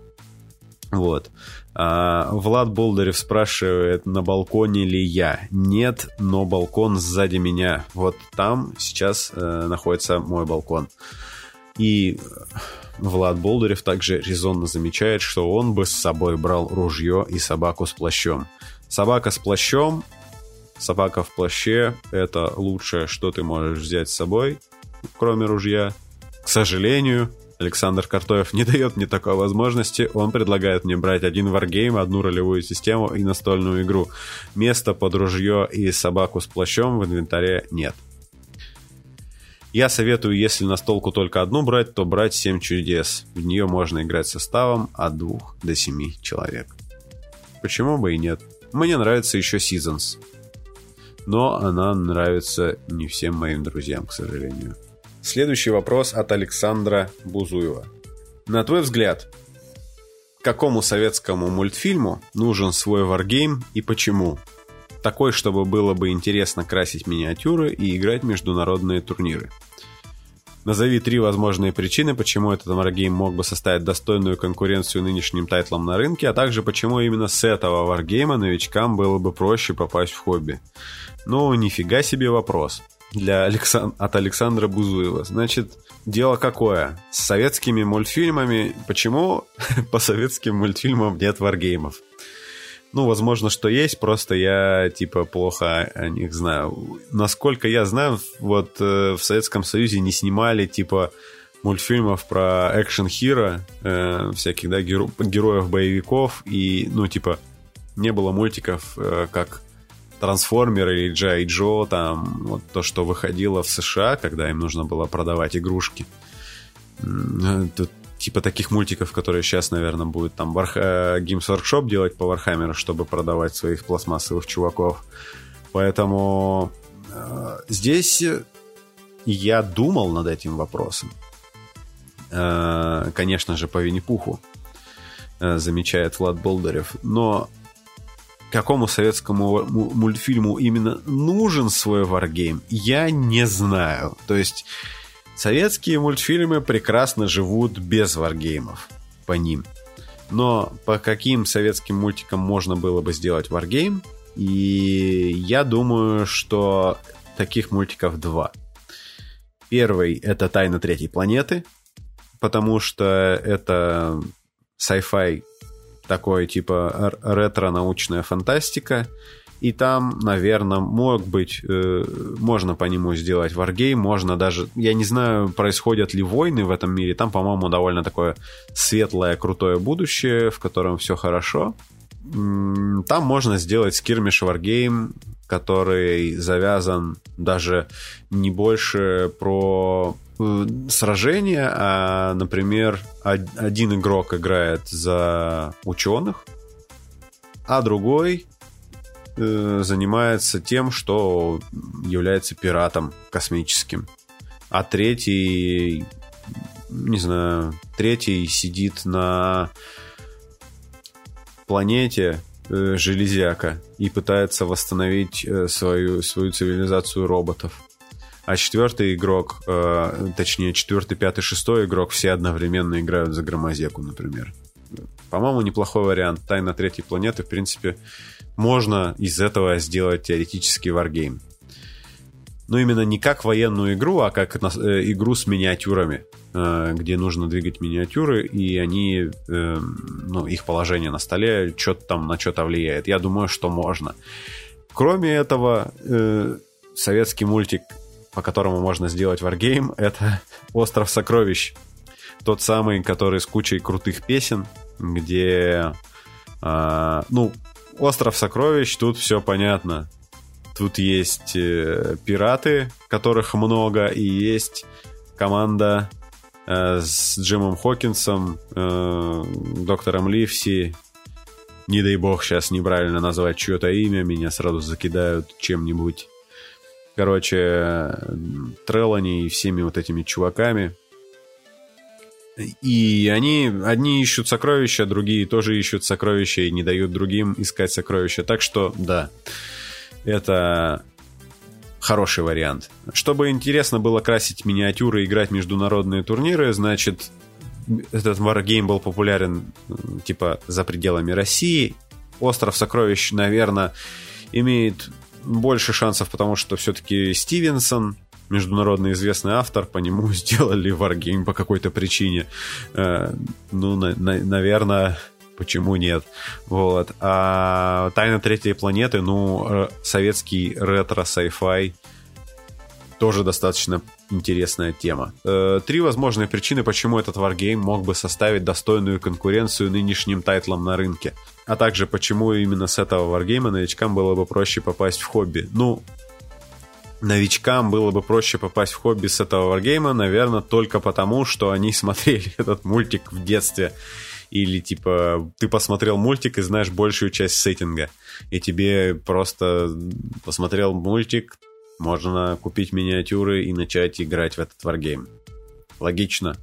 Вот. А, Влад Болдырев спрашивает, на балконе ли я. Нет, но балкон сзади меня. Вот там сейчас э, находится мой балкон. И Влад Болдырев также резонно замечает, что он бы с собой брал ружье и собаку с плащом. Собака с плащом, собака в плаще – это лучшее, что ты можешь взять с собой, кроме ружья. К сожалению, Александр Картоев не дает мне такой возможности. Он предлагает мне брать один варгейм, одну ролевую систему и настольную игру. Места под ружье и собаку с плащом в инвентаре нет. Я советую, если настолку только одну брать, то брать 7 чудес. В нее можно играть составом от 2 до 7 человек. Почему бы и нет? Мне нравится еще Seasons. Но она нравится не всем моим друзьям, к сожалению. Следующий вопрос от Александра Бузуева. На твой взгляд, какому советскому мультфильму нужен свой варгейм и почему? Такой, чтобы было бы интересно красить миниатюры и играть международные турниры. Назови три возможные причины, почему этот варгейм мог бы составить достойную конкуренцию нынешним тайтлам на рынке, а также почему именно с этого варгейма новичкам было бы проще попасть в хобби. Ну, нифига себе вопрос для Александ... от Александра Бузуева. Значит, дело какое? С советскими мультфильмами... Почему по советским мультфильмам нет варгеймов? Ну, возможно, что есть, просто я, типа, плохо о них знаю. Насколько я знаю, вот э, в Советском Союзе не снимали, типа, мультфильмов про экшен-хиро, э, всяких, да, геро- героев-боевиков, и, ну, типа, не было мультиков, э, как Трансформеры или Джай Джо, там вот то, что выходило в США, когда им нужно было продавать игрушки. Тут типа таких мультиков, которые сейчас, наверное, будет там Warha... Э, Games Workshop делать по Warhammer, чтобы продавать своих пластмассовых чуваков. Поэтому э, здесь я думал над этим вопросом. Э, конечно же, по Винни-Пуху, э, замечает Влад Болдырев. Но какому советскому мультфильму именно нужен свой варгейм, я не знаю. То есть советские мультфильмы прекрасно живут без варгеймов по ним. Но по каким советским мультикам можно было бы сделать варгейм? И я думаю, что таких мультиков два. Первый — это «Тайна третьей планеты», потому что это sci-fi такое типа ретро-научная фантастика. И там, наверное, мог быть, э, можно по нему сделать варгейм, можно даже, я не знаю, происходят ли войны в этом мире, там, по-моему, довольно такое светлое, крутое будущее, в котором все хорошо. Там можно сделать скирмиш варгейм, который завязан даже не больше про сражение, а, например, один игрок играет за ученых, а другой э, занимается тем, что является пиратом космическим. А третий, не знаю, третий сидит на планете э, железяка и пытается восстановить э, свою, свою цивилизацию роботов. А четвертый игрок, э, точнее, четвертый, пятый, шестой игрок все одновременно играют за громозеку, например. По-моему, неплохой вариант. Тайна третьей планеты, в принципе, можно из этого сделать теоретический варгейм. Но именно не как военную игру, а как э, игру с миниатюрами, э, где нужно двигать миниатюры, и они, э, ну, их положение на столе что-то там на что-то влияет. Я думаю, что можно. Кроме этого, советский мультик, по которому можно сделать варгейм, это «Остров сокровищ». Тот самый, который с кучей крутых песен, где, э, ну, остров сокровищ, тут все понятно. Тут есть э, пираты, которых много, и есть команда э, с Джимом Хокинсом, э, доктором Ливси. Не дай бог сейчас неправильно назвать чье-то имя, меня сразу закидают чем-нибудь. Короче, Трелани и всеми вот этими чуваками. И они, одни ищут сокровища, другие тоже ищут сокровища и не дают другим искать сокровища. Так что, да, это хороший вариант. Чтобы интересно было красить миниатюры и играть международные турниры, значит, этот Wargame был популярен типа за пределами России. Остров сокровищ, наверное, имеет больше шансов, потому что все-таки Стивенсон, международно известный автор, по нему сделали Wargame по какой-то причине. Э, ну, на, на, наверное, почему нет? Вот. А Тайна третьей планеты, ну, советский ретро-сайфай тоже достаточно интересная тема. Э, три возможные причины, почему этот Wargame мог бы составить достойную конкуренцию нынешним тайтлам на рынке. А также, почему именно с этого Wargame новичкам было бы проще попасть в хобби. Ну, новичкам было бы проще попасть в хобби с этого варгейма, наверное, только потому, что они смотрели этот мультик в детстве. Или, типа, ты посмотрел мультик и знаешь большую часть сеттинга. И тебе просто посмотрел мультик, можно купить миниатюры и начать играть в этот варгейм. Логично?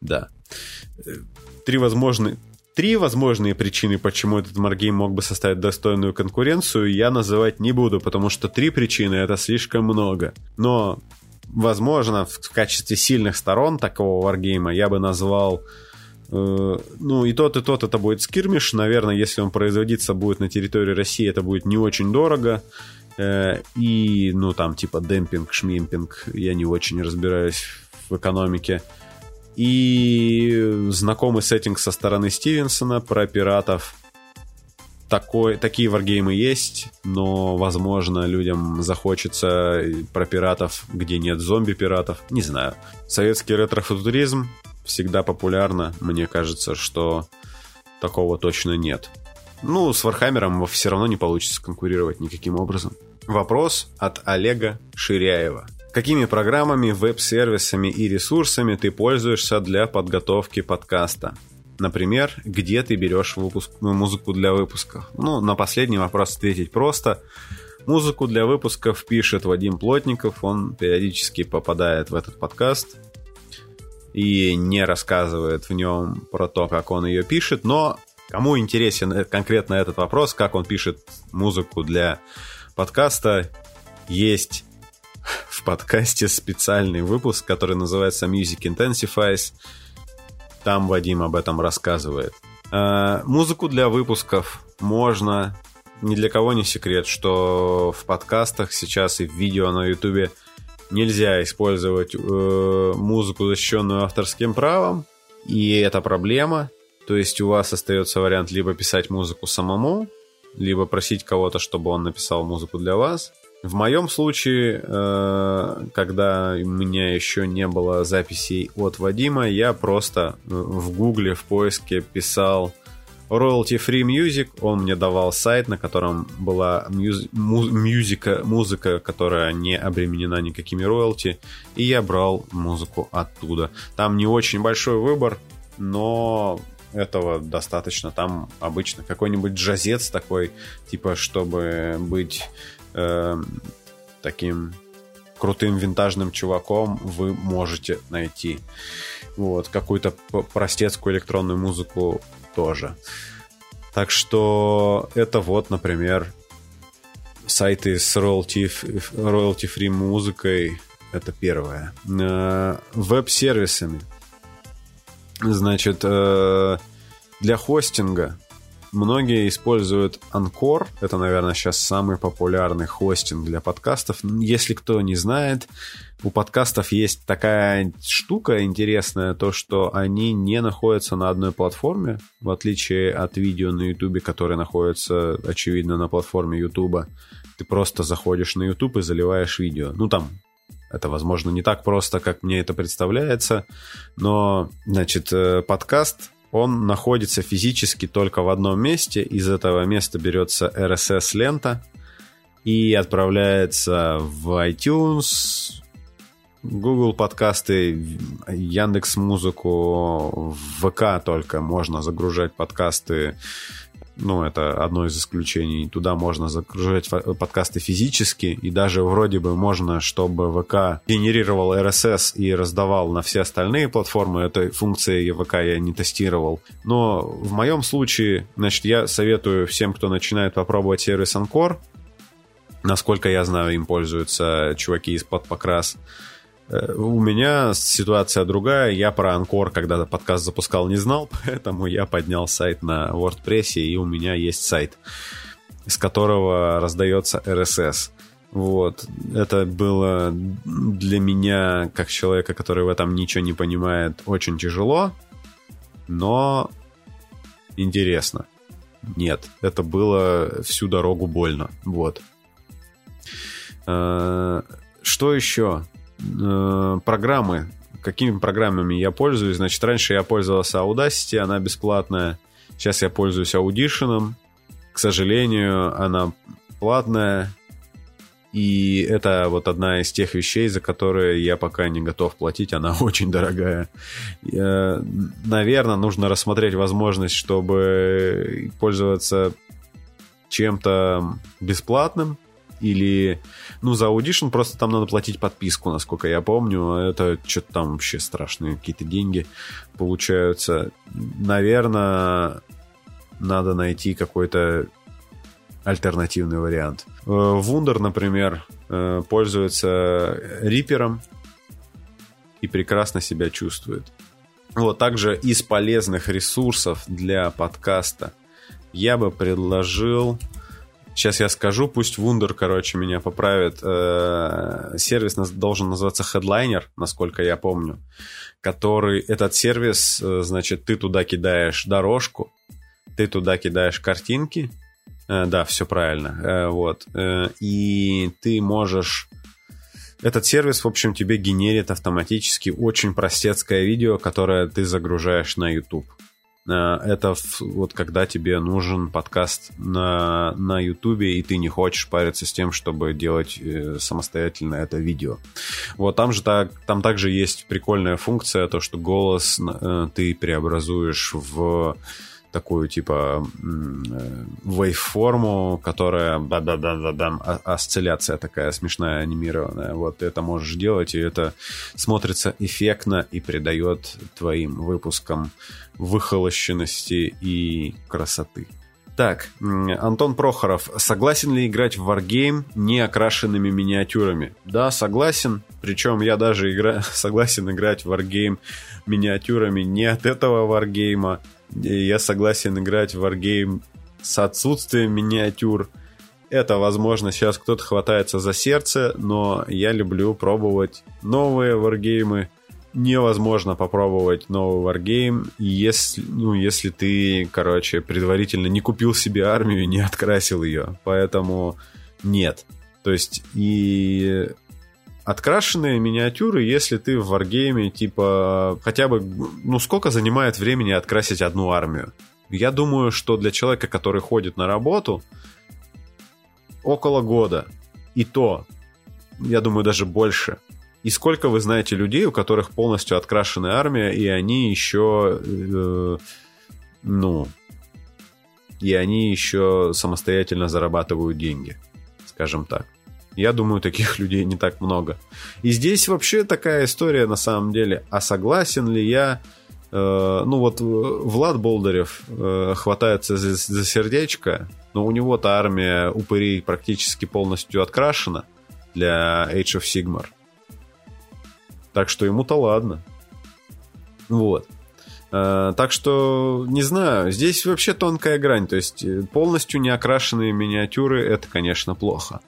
Да. Три возможные, Три возможные причины, почему этот Маргейм мог бы составить достойную конкуренцию, я называть не буду, потому что три причины это слишком много. Но, возможно, в качестве сильных сторон такого варгейма я бы назвал э, ну, и тот, и тот это будет скирмиш. Наверное, если он производиться будет на территории России, это будет не очень дорого. Э, и, ну, там, типа, демпинг, шмимпинг, я не очень разбираюсь в экономике и знакомый сеттинг со стороны Стивенсона про пиратов. Такой, такие варгеймы есть, но, возможно, людям захочется про пиратов, где нет зомби-пиратов. Не знаю. Советский ретро-футуризм всегда популярно. Мне кажется, что такого точно нет. Ну, с Вархаммером все равно не получится конкурировать никаким образом. Вопрос от Олега Ширяева. Какими программами, веб-сервисами и ресурсами ты пользуешься для подготовки подкаста? Например, где ты берешь выпуск, ну, музыку для выпусков? Ну, на последний вопрос ответить просто. Музыку для выпусков пишет Вадим Плотников, он периодически попадает в этот подкаст и не рассказывает в нем про то, как он ее пишет, но кому интересен конкретно этот вопрос, как он пишет музыку для подкаста, есть в подкасте специальный выпуск, который называется Music Intensifies. Там Вадим об этом рассказывает. Э, музыку для выпусков можно... Ни для кого не секрет, что в подкастах сейчас и в видео на ютубе нельзя использовать э, музыку, защищенную авторским правом, и это проблема. То есть у вас остается вариант либо писать музыку самому, либо просить кого-то, чтобы он написал музыку для вас. В моем случае, э, когда у меня еще не было записей от Вадима, я просто э, в гугле в поиске писал royalty free music, он мне давал сайт, на котором была музыка, музыка, которая не обременена никакими роялти, и я брал музыку оттуда. Там не очень большой выбор, но этого достаточно. Там обычно какой-нибудь джазец такой, типа, чтобы быть э, таким крутым винтажным чуваком, вы можете найти. Вот, какую-то простецкую электронную музыку тоже. Так что это вот, например, сайты с royalty, royalty-free музыкой. Это первое. Э, веб-сервисами. Значит, э, для хостинга Многие используют Анкор. Это, наверное, сейчас самый популярный хостинг для подкастов. Если кто не знает, у подкастов есть такая штука интересная, то, что они не находятся на одной платформе, в отличие от видео на YouTube, которые находятся, очевидно, на платформе YouTube. Ты просто заходишь на YouTube и заливаешь видео. Ну, там это, возможно, не так просто, как мне это представляется, но, значит, э, подкаст он находится физически только в одном месте. Из этого места берется RSS-лента и отправляется в iTunes, Google подкасты, Яндекс Музыку, в ВК только можно загружать подкасты ну, это одно из исключений. Туда можно загружать подкасты физически, и даже вроде бы можно, чтобы ВК генерировал RSS и раздавал на все остальные платформы. Этой функции ВК я не тестировал. Но в моем случае, значит, я советую всем, кто начинает попробовать сервис Anchor, насколько я знаю, им пользуются чуваки из-под покрас. Э, у меня ситуация другая. Я про Анкор, когда подкаст запускал, не знал, поэтому я поднял сайт на WordPress, и у меня есть сайт, с которого раздается RSS. Вот. Это было для меня, как человека, который в этом ничего не понимает, очень тяжело, но интересно. Нет, это было всю дорогу больно. Вот. Э, что еще? Э, программы, какими программами я пользуюсь. Значит, раньше я пользовался Audacity, она бесплатная. Сейчас я пользуюсь Audition. К сожалению, она платная. И это вот одна из тех вещей, за которые я пока не готов платить. Она очень дорогая. Наверное, нужно рассмотреть возможность, чтобы пользоваться чем-то бесплатным, или, ну, за Audition просто там надо платить подписку, насколько я помню. Это что-то там вообще страшные какие-то деньги получаются. Наверное, надо найти какой-то альтернативный вариант. Вундер, э, например, э, пользуется рипером и прекрасно себя чувствует. Вот также из полезных ресурсов для подкаста я бы предложил Сейчас я скажу, пусть Вундер, короче, меня поправит. Э, сервис должен называться Headliner, насколько я помню. Который, этот сервис, э, значит, ты туда кидаешь дорожку, ты туда кидаешь картинки. Э, да, все правильно. Вот. И ты можешь... Этот сервис, в общем, тебе генерит автоматически очень простецкое видео, которое ты загружаешь на YouTube. Э, это вот когда тебе нужен подкаст на, на YouTube, и ты не хочешь париться с тем, чтобы делать э, самостоятельно это видео. Вот там же так, там также есть прикольная функция, то, что голос э, ты преобразуешь в такую типа вейформу, которая да да да да да осцилляция такая смешная анимированная. Вот это можешь делать, и это смотрится эффектно и придает твоим выпускам выхолощенности и красоты. Так, Антон Прохоров, согласен ли играть в Wargame не окрашенными миниатюрами? Да, согласен. Причем я даже игра... согласен играть в Wargame миниатюрами не от этого Wargame. Я согласен играть в Wargame с отсутствием миниатюр. Это, возможно, сейчас кто-то хватается за сердце, но я люблю пробовать новые варгеймы, невозможно попробовать новый Wargame, если, ну, если ты, короче, предварительно не купил себе армию и не открасил ее. Поэтому нет. То есть и открашенные миниатюры, если ты в Wargame, типа, хотя бы, ну, сколько занимает времени открасить одну армию? Я думаю, что для человека, который ходит на работу, около года. И то, я думаю, даже больше. И сколько вы знаете людей, у которых полностью открашенная армия, и они еще э, Ну, и они еще самостоятельно зарабатывают деньги, скажем так. Я думаю, таких людей не так много. И здесь вообще такая история на самом деле. А согласен ли я... Э, ну вот э, Влад Болдырев э, хватается за, за сердечко, но у него-то армия упырей практически полностью открашена для Age of Sigmar. Так что ему-то ладно. Вот. Э, так что, не знаю, здесь вообще тонкая грань. То есть э, полностью неокрашенные миниатюры это, конечно, плохо.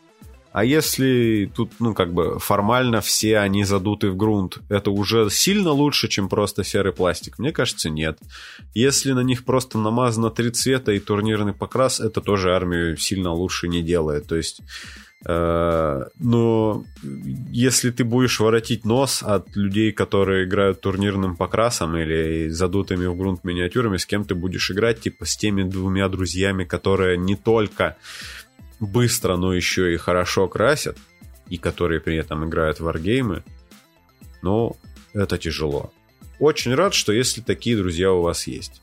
А если тут, ну, как бы формально все они задуты в грунт, это уже сильно лучше, чем просто серый пластик? Мне кажется, нет. Если на них просто намазано три цвета и турнирный покрас, это тоже армию сильно лучше не делает. То есть Э, но если ты будешь воротить нос от людей, которые играют турнирным покрасом или задутыми в грунт миниатюрами, с кем ты будешь играть, типа с теми двумя друзьями, которые не только быстро, но еще и хорошо красят, и которые при этом играют в варгеймы, ну, это тяжело. Очень рад, что если такие друзья у вас есть.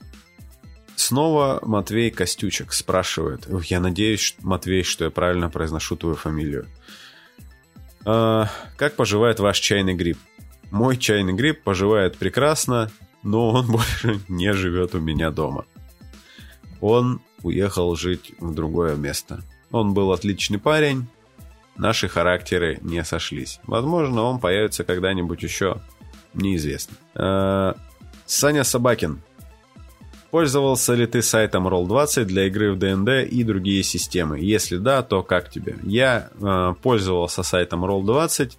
Снова Матвей Костючек спрашивает. Я надеюсь, Матвей, что я правильно произношу твою фамилию. А, как поживает ваш чайный гриб? Мой чайный гриб поживает прекрасно, но он больше не живет у меня дома. Он уехал жить в другое место. Он был отличный парень, наши характеры не сошлись. Возможно, он появится когда-нибудь еще, неизвестно. А, Саня Собакин Пользовался ли ты сайтом Roll20 для игры в D&D и другие системы? Если да, то как тебе? Я э, пользовался сайтом Roll20,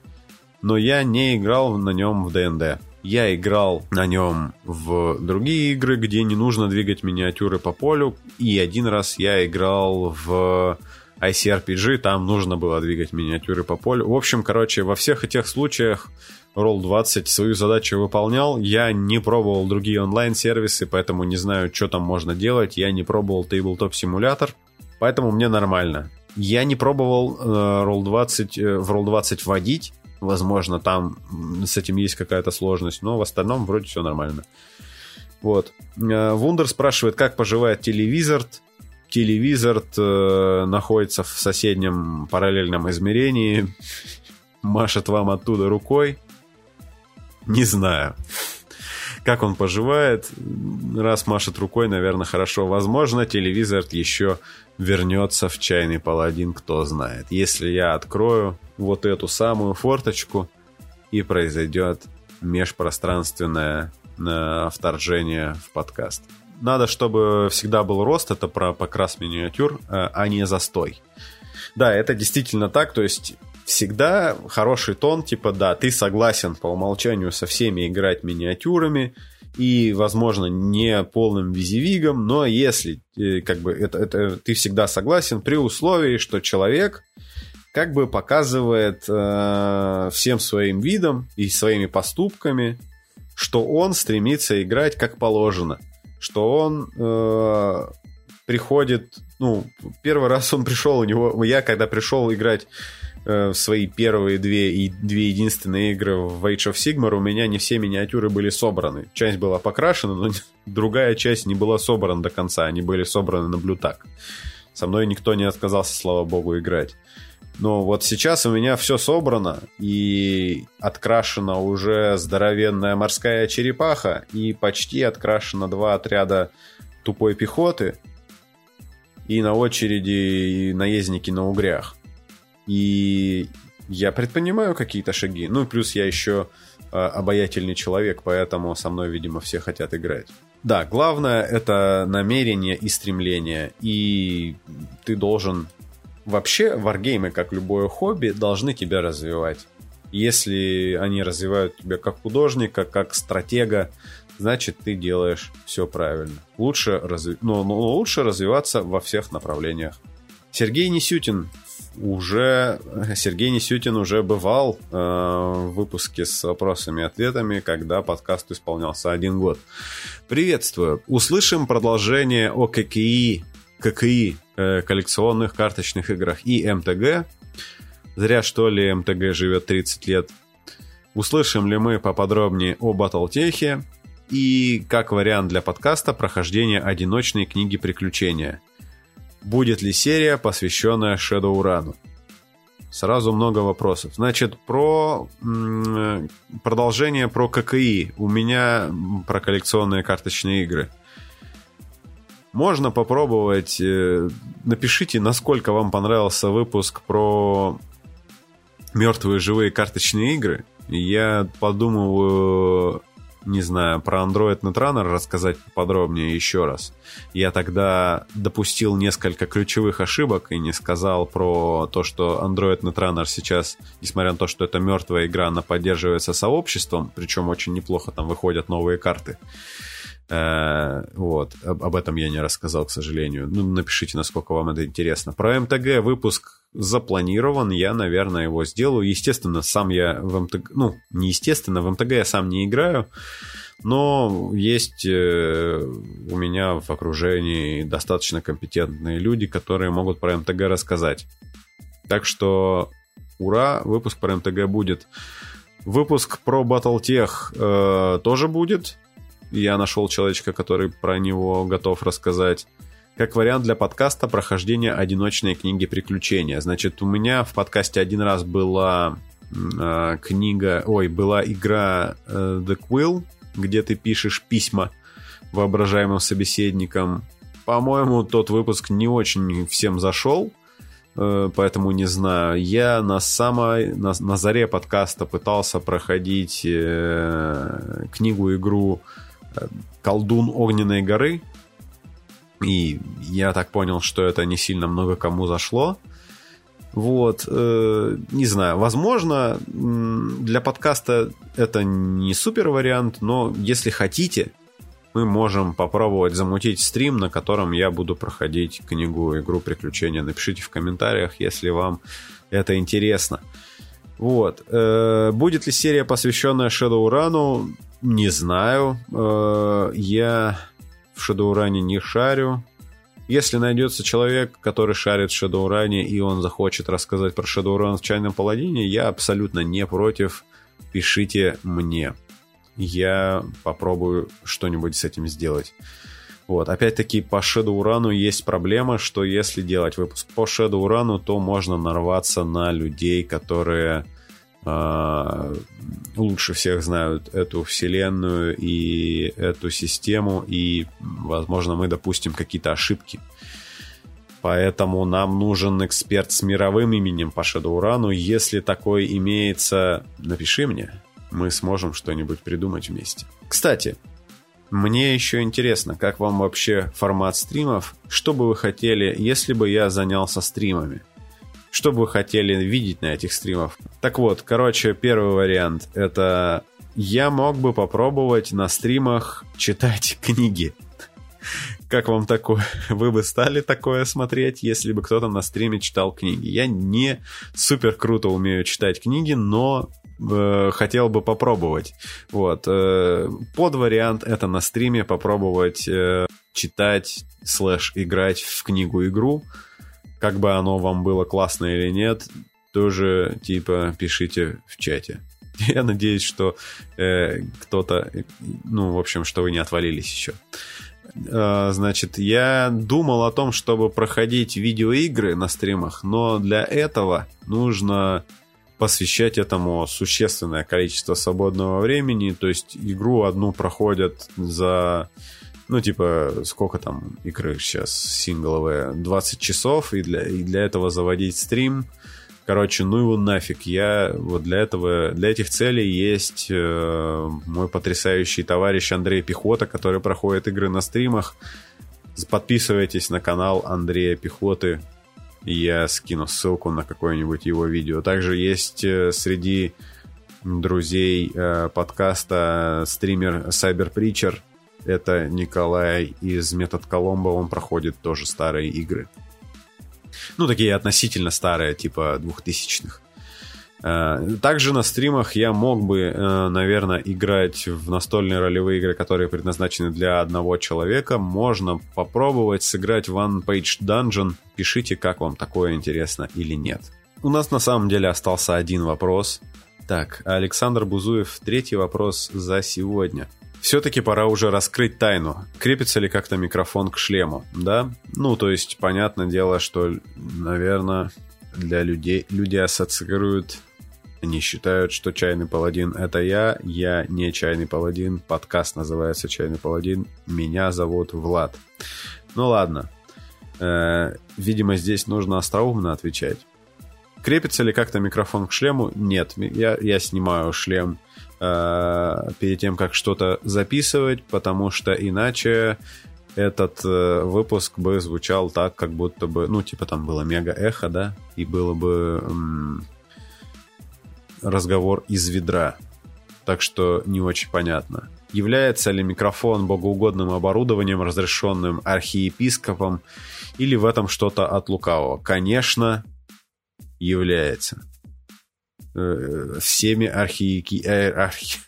но я не играл на нем в D&D. Я играл на нем в другие игры, где не нужно двигать миниатюры по полю. И один раз я играл в ICRPG, там нужно было двигать миниатюры по полю. В общем, короче, во всех этих случаях Roll20 свою задачу выполнял. Я не пробовал другие онлайн-сервисы, поэтому не знаю, что там можно делать. Я не пробовал Tabletop симулятор, поэтому мне нормально. Я не пробовал э, Roll20, э, в Roll20 вводить. Возможно, там с этим есть какая-то сложность, но в остальном вроде все нормально. Вот. Э, Вундер спрашивает, как поживает телевизор. Телевизор э, находится в соседнем параллельном измерении, машет вам оттуда рукой. Не знаю. Как он поживает? Раз машет рукой, наверное, хорошо. Возможно, телевизор еще вернется в чайный паладин, кто знает. Если я открою вот эту самую форточку, и произойдет межпространственное э, вторжение в подкаст. Надо, чтобы всегда был рост, это про покрас миниатюр, э, а не застой. Да, это действительно так, то есть всегда хороший тон, типа, да, ты согласен по умолчанию со всеми играть миниатюрами и, возможно, не полным визивигом, но если э, как бы это, это ты всегда согласен при условии, что человек как бы показывает э, всем своим видом и своими поступками, что он стремится играть как положено, что он э, приходит, ну, первый раз он пришел, у него, я когда пришел играть Э, в свои первые две и две единственные игры в Age of Sigmar у меня не все миниатюры были собраны. Часть была покрашена, но другая часть не была собрана до конца. Они были собраны на блютак. Со мной никто не отказался, слава богу, играть. Но вот сейчас у меня все собрано, и открашена уже здоровенная морская черепаха, и почти открашено два отряда тупой пехоты, и на очереди наездники на угрях. И я предпринимаю какие-то шаги. Ну, плюс я еще э, обаятельный человек, поэтому со мной, видимо, все хотят играть. Да, главное это намерение и стремление. И ты должен... Вообще, варгеймы, как любое хобби, должны тебя развивать. Если они развивают тебя как художника, как стратега, значит ты делаешь все правильно. Лучше, разви... но, но лучше развиваться во всех направлениях. Сергей Несютин уже Сергей Несютин уже бывал э, в выпуске с вопросами и ответами, когда подкаст исполнялся один год. Приветствую. Услышим продолжение о ККИ, ККИ коллекционных карточных играх и МТГ. Зря что ли МТГ живет 30 лет. Услышим ли мы поподробнее о Батлтехе и как вариант для подкаста прохождение одиночной книги приключения. Будет ли серия, посвященная Shadowrun? Сразу много вопросов. Значит, про продолжение про ККИ. У меня про коллекционные карточные игры. Можно попробовать. Э, напишите, насколько вам понравился выпуск про мертвые живые карточные игры. Я подумываю не знаю, про Android Netrunner рассказать подробнее еще раз. Я тогда допустил несколько ключевых ошибок и не сказал про то, что Android Netrunner сейчас, несмотря на то, что это мертвая игра, она поддерживается сообществом, причем очень неплохо там выходят новые карты. Э, вот, об этом я не рассказал, к сожалению. Ну, напишите, насколько вам это интересно. Про МТГ выпуск запланирован, я, наверное, его сделаю. Естественно, сам я в МТГ, ну, не естественно, в МТГ я сам не играю, но есть э, у меня в окружении достаточно компетентные люди, которые могут про МТГ рассказать. Так что, ура, выпуск про МТГ будет. Выпуск про Battletech э, тоже будет я нашел человечка, который про него готов рассказать. Как вариант для подкаста прохождения одиночной книги приключения. Значит, у меня в подкасте один раз была э, книга, ой, была игра э, The Quill, где ты пишешь письма воображаемым собеседникам. По-моему, тот выпуск не очень всем зашел, э, поэтому не знаю. Я на самой, на, на заре подкаста пытался проходить э, книгу-игру колдун огненной горы. И я так понял, что это не сильно много кому зашло. Вот, э, не знаю, возможно, для подкаста это не супер вариант, но если хотите, мы можем попробовать замутить стрим, на котором я буду проходить книгу «Игру приключения». Напишите в комментариях, если вам это интересно. Вот. Э, будет ли серия, посвященная Shadowrun? Не знаю. Э, я в Shadowrun не шарю. Если найдется человек, который шарит в Shadowrun, и он захочет рассказать про Shadowrun в чайном паладине, я абсолютно не против. Пишите мне. Я попробую что-нибудь с этим сделать. Вот. Опять-таки, по Shadowrun есть проблема, что если делать выпуск по Shadowrun, то можно нарваться на людей, которые лучше всех знают эту вселенную и эту систему, и, возможно, мы допустим какие-то ошибки. Поэтому нам нужен эксперт с мировым именем по Shadowrun. Если такой имеется, напиши мне. Мы сможем что-нибудь придумать вместе. Кстати, мне еще интересно, как вам вообще формат стримов? Что бы вы хотели, если бы я занялся стримами? Что бы вы хотели видеть на этих стримах? Так вот, короче, первый вариант — это я мог бы попробовать на стримах читать книги. Как вам такое? Вы бы стали такое смотреть, если бы кто-то на стриме читал книги? Я не супер круто умею читать книги, но э, хотел бы попробовать. Вот. Э, под вариант это на стриме попробовать э, читать слэш играть в книгу-игру. Как бы оно вам было классно или нет, тоже типа пишите в чате. Я надеюсь, что э, кто-то, ну, в общем, что вы не отвалились еще. Э, значит, я думал о том, чтобы проходить видеоигры на стримах, но для этого нужно посвящать этому существенное количество свободного времени. То есть игру одну проходят за, ну, типа, сколько там игры сейчас сингловые? 20 часов, и для, и для этого заводить стрим. Короче, ну его нафиг. Я вот для этого, для этих целей есть э, мой потрясающий товарищ Андрей Пехота, который проходит игры на стримах. Подписывайтесь на канал Андрея Пехоты я скину ссылку на какое-нибудь его видео. Также есть э, среди друзей э, подкаста стример Cyber Preacher. Это Николай из Метод Коломбо. Он проходит тоже старые игры. Ну, такие относительно старые, типа двухтысячных. Э, также на стримах я мог бы, э, наверное, играть в настольные ролевые игры, которые предназначены для одного человека. Можно попробовать сыграть One Page Dungeon. Пишите, как вам такое интересно или нет. У нас на самом деле остался один вопрос. Так, Александр Бузуев, третий вопрос за сегодня. Все-таки пора уже раскрыть тайну. Крепится ли как-то микрофон к шлему, да? Ну, то есть, понятное дело, что, наверное, для людей люди ассоциируют они считают, что Чайный Паладин — это я, я не Чайный Паладин, подкаст называется Чайный Паладин, меня зовут Влад. Ну ладно, э, видимо, здесь нужно остроумно отвечать. Крепится ли как-то микрофон к шлему? Нет, я, я снимаю шлем э, перед тем, как что-то записывать, потому что иначе этот э, выпуск бы звучал так, как будто бы, ну, типа там было мега-эхо, да, и было бы... М- разговор из ведра. Так что не очень понятно. Является ли микрофон богоугодным оборудованием, разрешенным архиепископом, или в этом что-то от лукавого? Конечно, является. Э, всеми. Э, архи...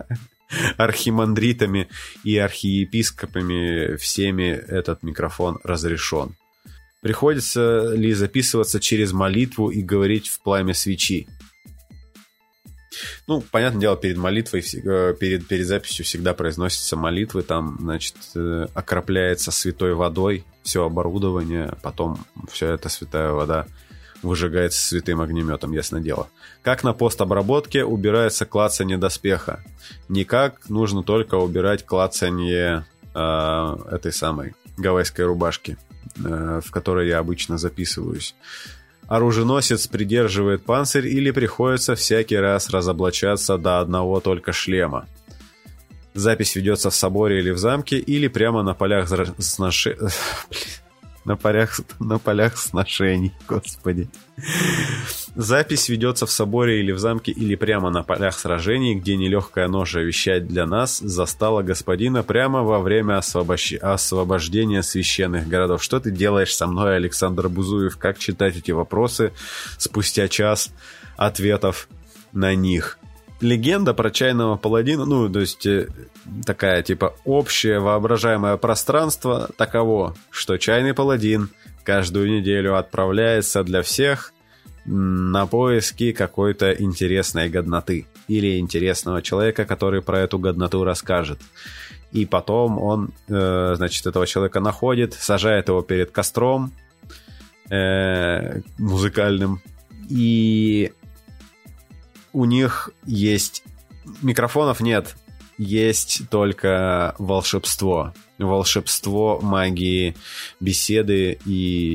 архимандритами и архиепископами всеми этот микрофон разрешен. Приходится ли записываться через молитву и говорить в пламя свечи? Ну, понятное дело, перед молитвой, э, перед, перед записью всегда произносятся молитвы, там, значит, окропляется святой водой все оборудование, потом вся эта святая вода выжигается святым огнеметом, ясно дело. Как на постобработке убирается клацанье доспеха? Никак, нужно только убирать клацанье э, этой самой гавайской рубашки, э, в которой я обычно записываюсь оруженосец придерживает панцирь или приходится всякий раз разоблачаться до одного только шлема. Запись ведется в соборе или в замке, или прямо на полях сноши... на на полях сношений, господи. Запись ведется в соборе или в замке, или прямо на полях сражений, где нелегкая ножа вещать для нас застала господина прямо во время освобож... освобождения священных городов. Что ты делаешь со мной, Александр Бузуев? Как читать эти вопросы спустя час ответов на них? легенда про чайного паладина, ну, то есть э, такая, типа, общее воображаемое пространство таково, что чайный паладин каждую неделю отправляется для всех на поиски какой-то интересной годноты или интересного человека, который про эту годноту расскажет. И потом он, э, значит, этого человека находит, сажает его перед костром э, музыкальным, и у них есть... Микрофонов нет, есть только волшебство. Волшебство магии, беседы. И,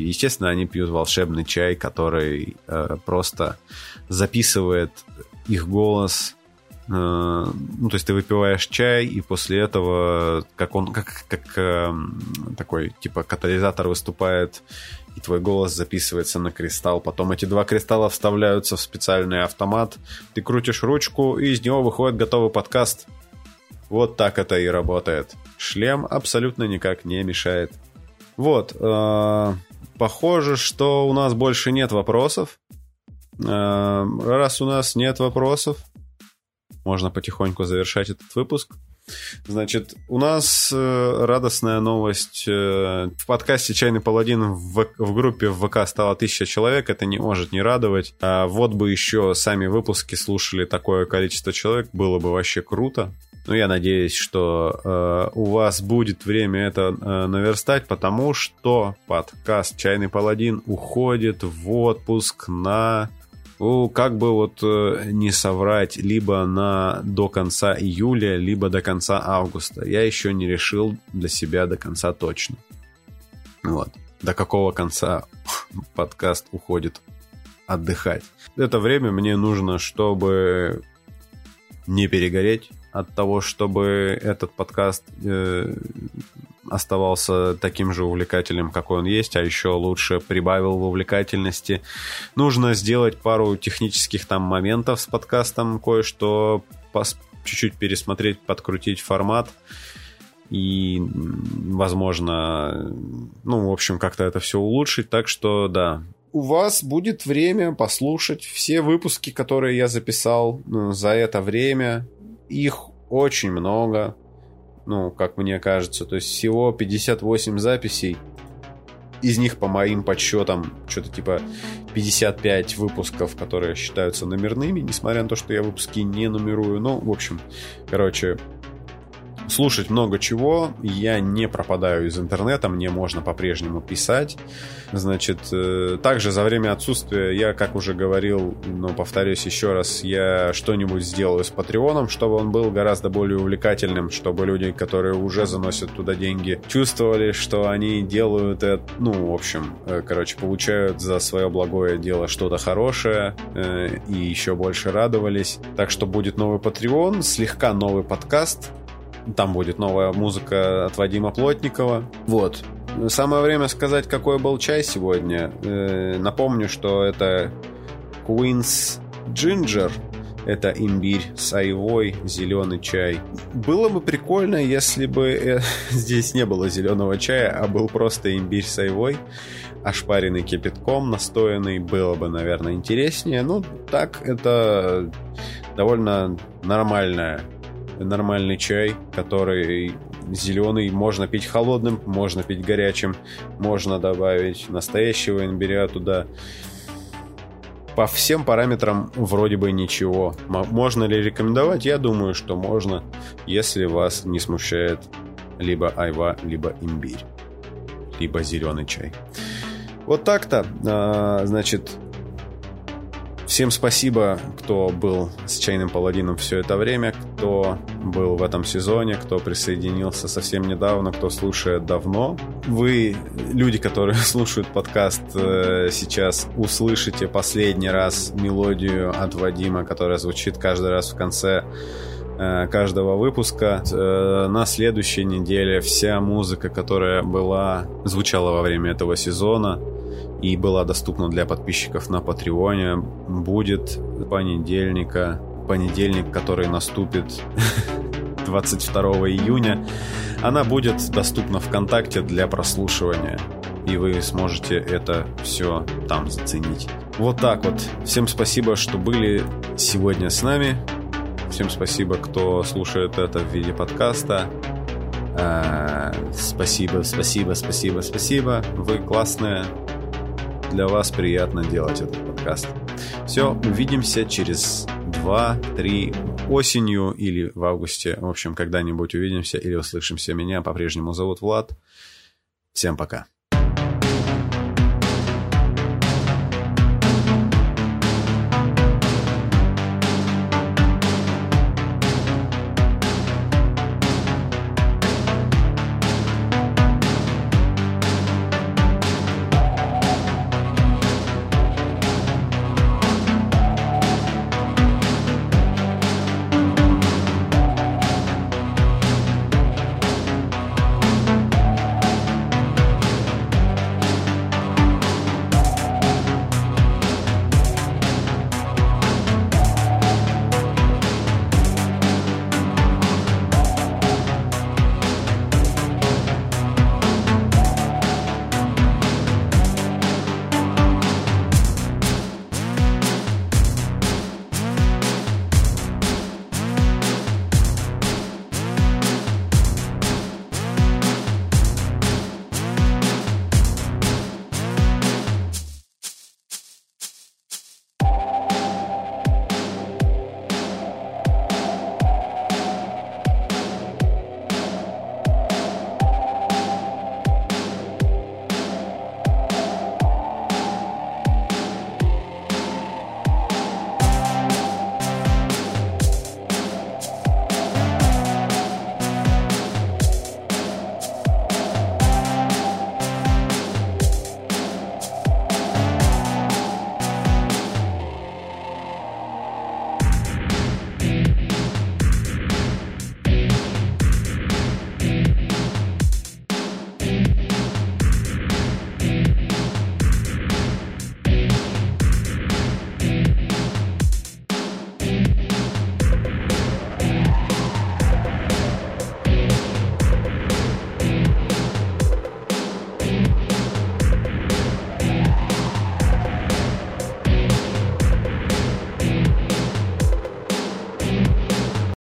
естественно, они пьют волшебный чай, который э, просто записывает их голос. Э, ну, то есть ты выпиваешь чай, и после этого, как он, как, как э, такой, типа, катализатор выступает и твой голос записывается на кристалл. Потом эти два кристалла вставляются в специальный автомат. Ты крутишь ручку, и из него выходит готовый подкаст. Вот так это и работает. Шлем абсолютно никак не мешает. Вот. Э, похоже, что у нас больше нет вопросов. Э, раз у нас нет вопросов, можно потихоньку завершать этот выпуск. Значит, у нас э, радостная новость. Э, в подкасте «Чайный паладин» в, в группе в ВК стало тысяча человек. Это не может не радовать. А вот бы еще сами выпуски слушали такое количество человек. Было бы вообще круто. Ну, я надеюсь, что э, у вас будет время это э, наверстать, потому что подкаст «Чайный паладин» уходит в отпуск на ну, как бы вот э, не соврать, либо на до конца июля, либо до конца августа. Я еще не решил для себя до конца точно. Вот. До какого конца подкаст уходит отдыхать. Это время мне нужно, чтобы не перегореть от того, чтобы этот подкаст э, оставался таким же увлекательным, какой он есть, а еще лучше прибавил в увлекательности. Нужно сделать пару технических там моментов с подкастом, кое-что чуть-чуть пересмотреть, подкрутить формат и, возможно, ну, в общем, как-то это все улучшить. Так что, да, у вас будет время послушать все выпуски, которые я записал ну, за это время. Их очень много ну, как мне кажется. То есть всего 58 записей. Из них, по моим подсчетам, что-то типа 55 выпусков, которые считаются номерными, несмотря на то, что я выпуски не нумерую. Ну, в общем, короче, слушать много чего. Я не пропадаю из интернета, мне можно по-прежнему писать. Значит, э, также за время отсутствия я, как уже говорил, но повторюсь еще раз, я что-нибудь сделаю с Патреоном, чтобы он был гораздо более увлекательным, чтобы люди, которые уже заносят туда деньги, чувствовали, что они делают это, ну, в общем, э, короче, получают за свое благое дело что-то хорошее э, и еще больше радовались. Так что будет новый Patreon, слегка новый подкаст, там будет новая музыка от Вадима Плотникова. Вот. Самое время сказать, какой был чай сегодня. Э, напомню, что это Queen's Ginger. Это имбирь с айвой, зеленый чай. Было бы прикольно, если бы э, здесь не было зеленого чая, а был просто имбирь с айвой, ошпаренный кипятком, настоянный. Было бы, наверное, интереснее. Ну, так это довольно нормальная нормальный чай, который зеленый, можно пить холодным, можно пить горячим, можно добавить настоящего имбиря туда. По всем параметрам вроде бы ничего. Можно ли рекомендовать? Я думаю, что можно, если вас не смущает либо айва, либо имбирь, либо зеленый чай. Вот так-то. А, значит, Всем спасибо, кто был с Чайным Паладином все это время, кто был в этом сезоне, кто присоединился совсем недавно, кто слушает давно. Вы, люди, которые слушают подкаст э, сейчас, услышите последний раз мелодию от Вадима, которая звучит каждый раз в конце э, каждого выпуска. Э, на следующей неделе вся музыка, которая была, звучала во время этого сезона, и была доступна для подписчиков на Патреоне, будет понедельника, понедельник, который наступит 22 июня. Она будет доступна ВКонтакте для прослушивания, и вы сможете это все там заценить. Вот так вот. Всем спасибо, что были сегодня с нами. Всем спасибо, кто слушает это в виде подкаста. А, спасибо, спасибо, спасибо, спасибо. Вы классные для вас приятно делать этот подкаст. Все, увидимся через 2-3 осенью или в августе. В общем, когда-нибудь увидимся или услышимся. Меня по-прежнему зовут Влад. Всем пока.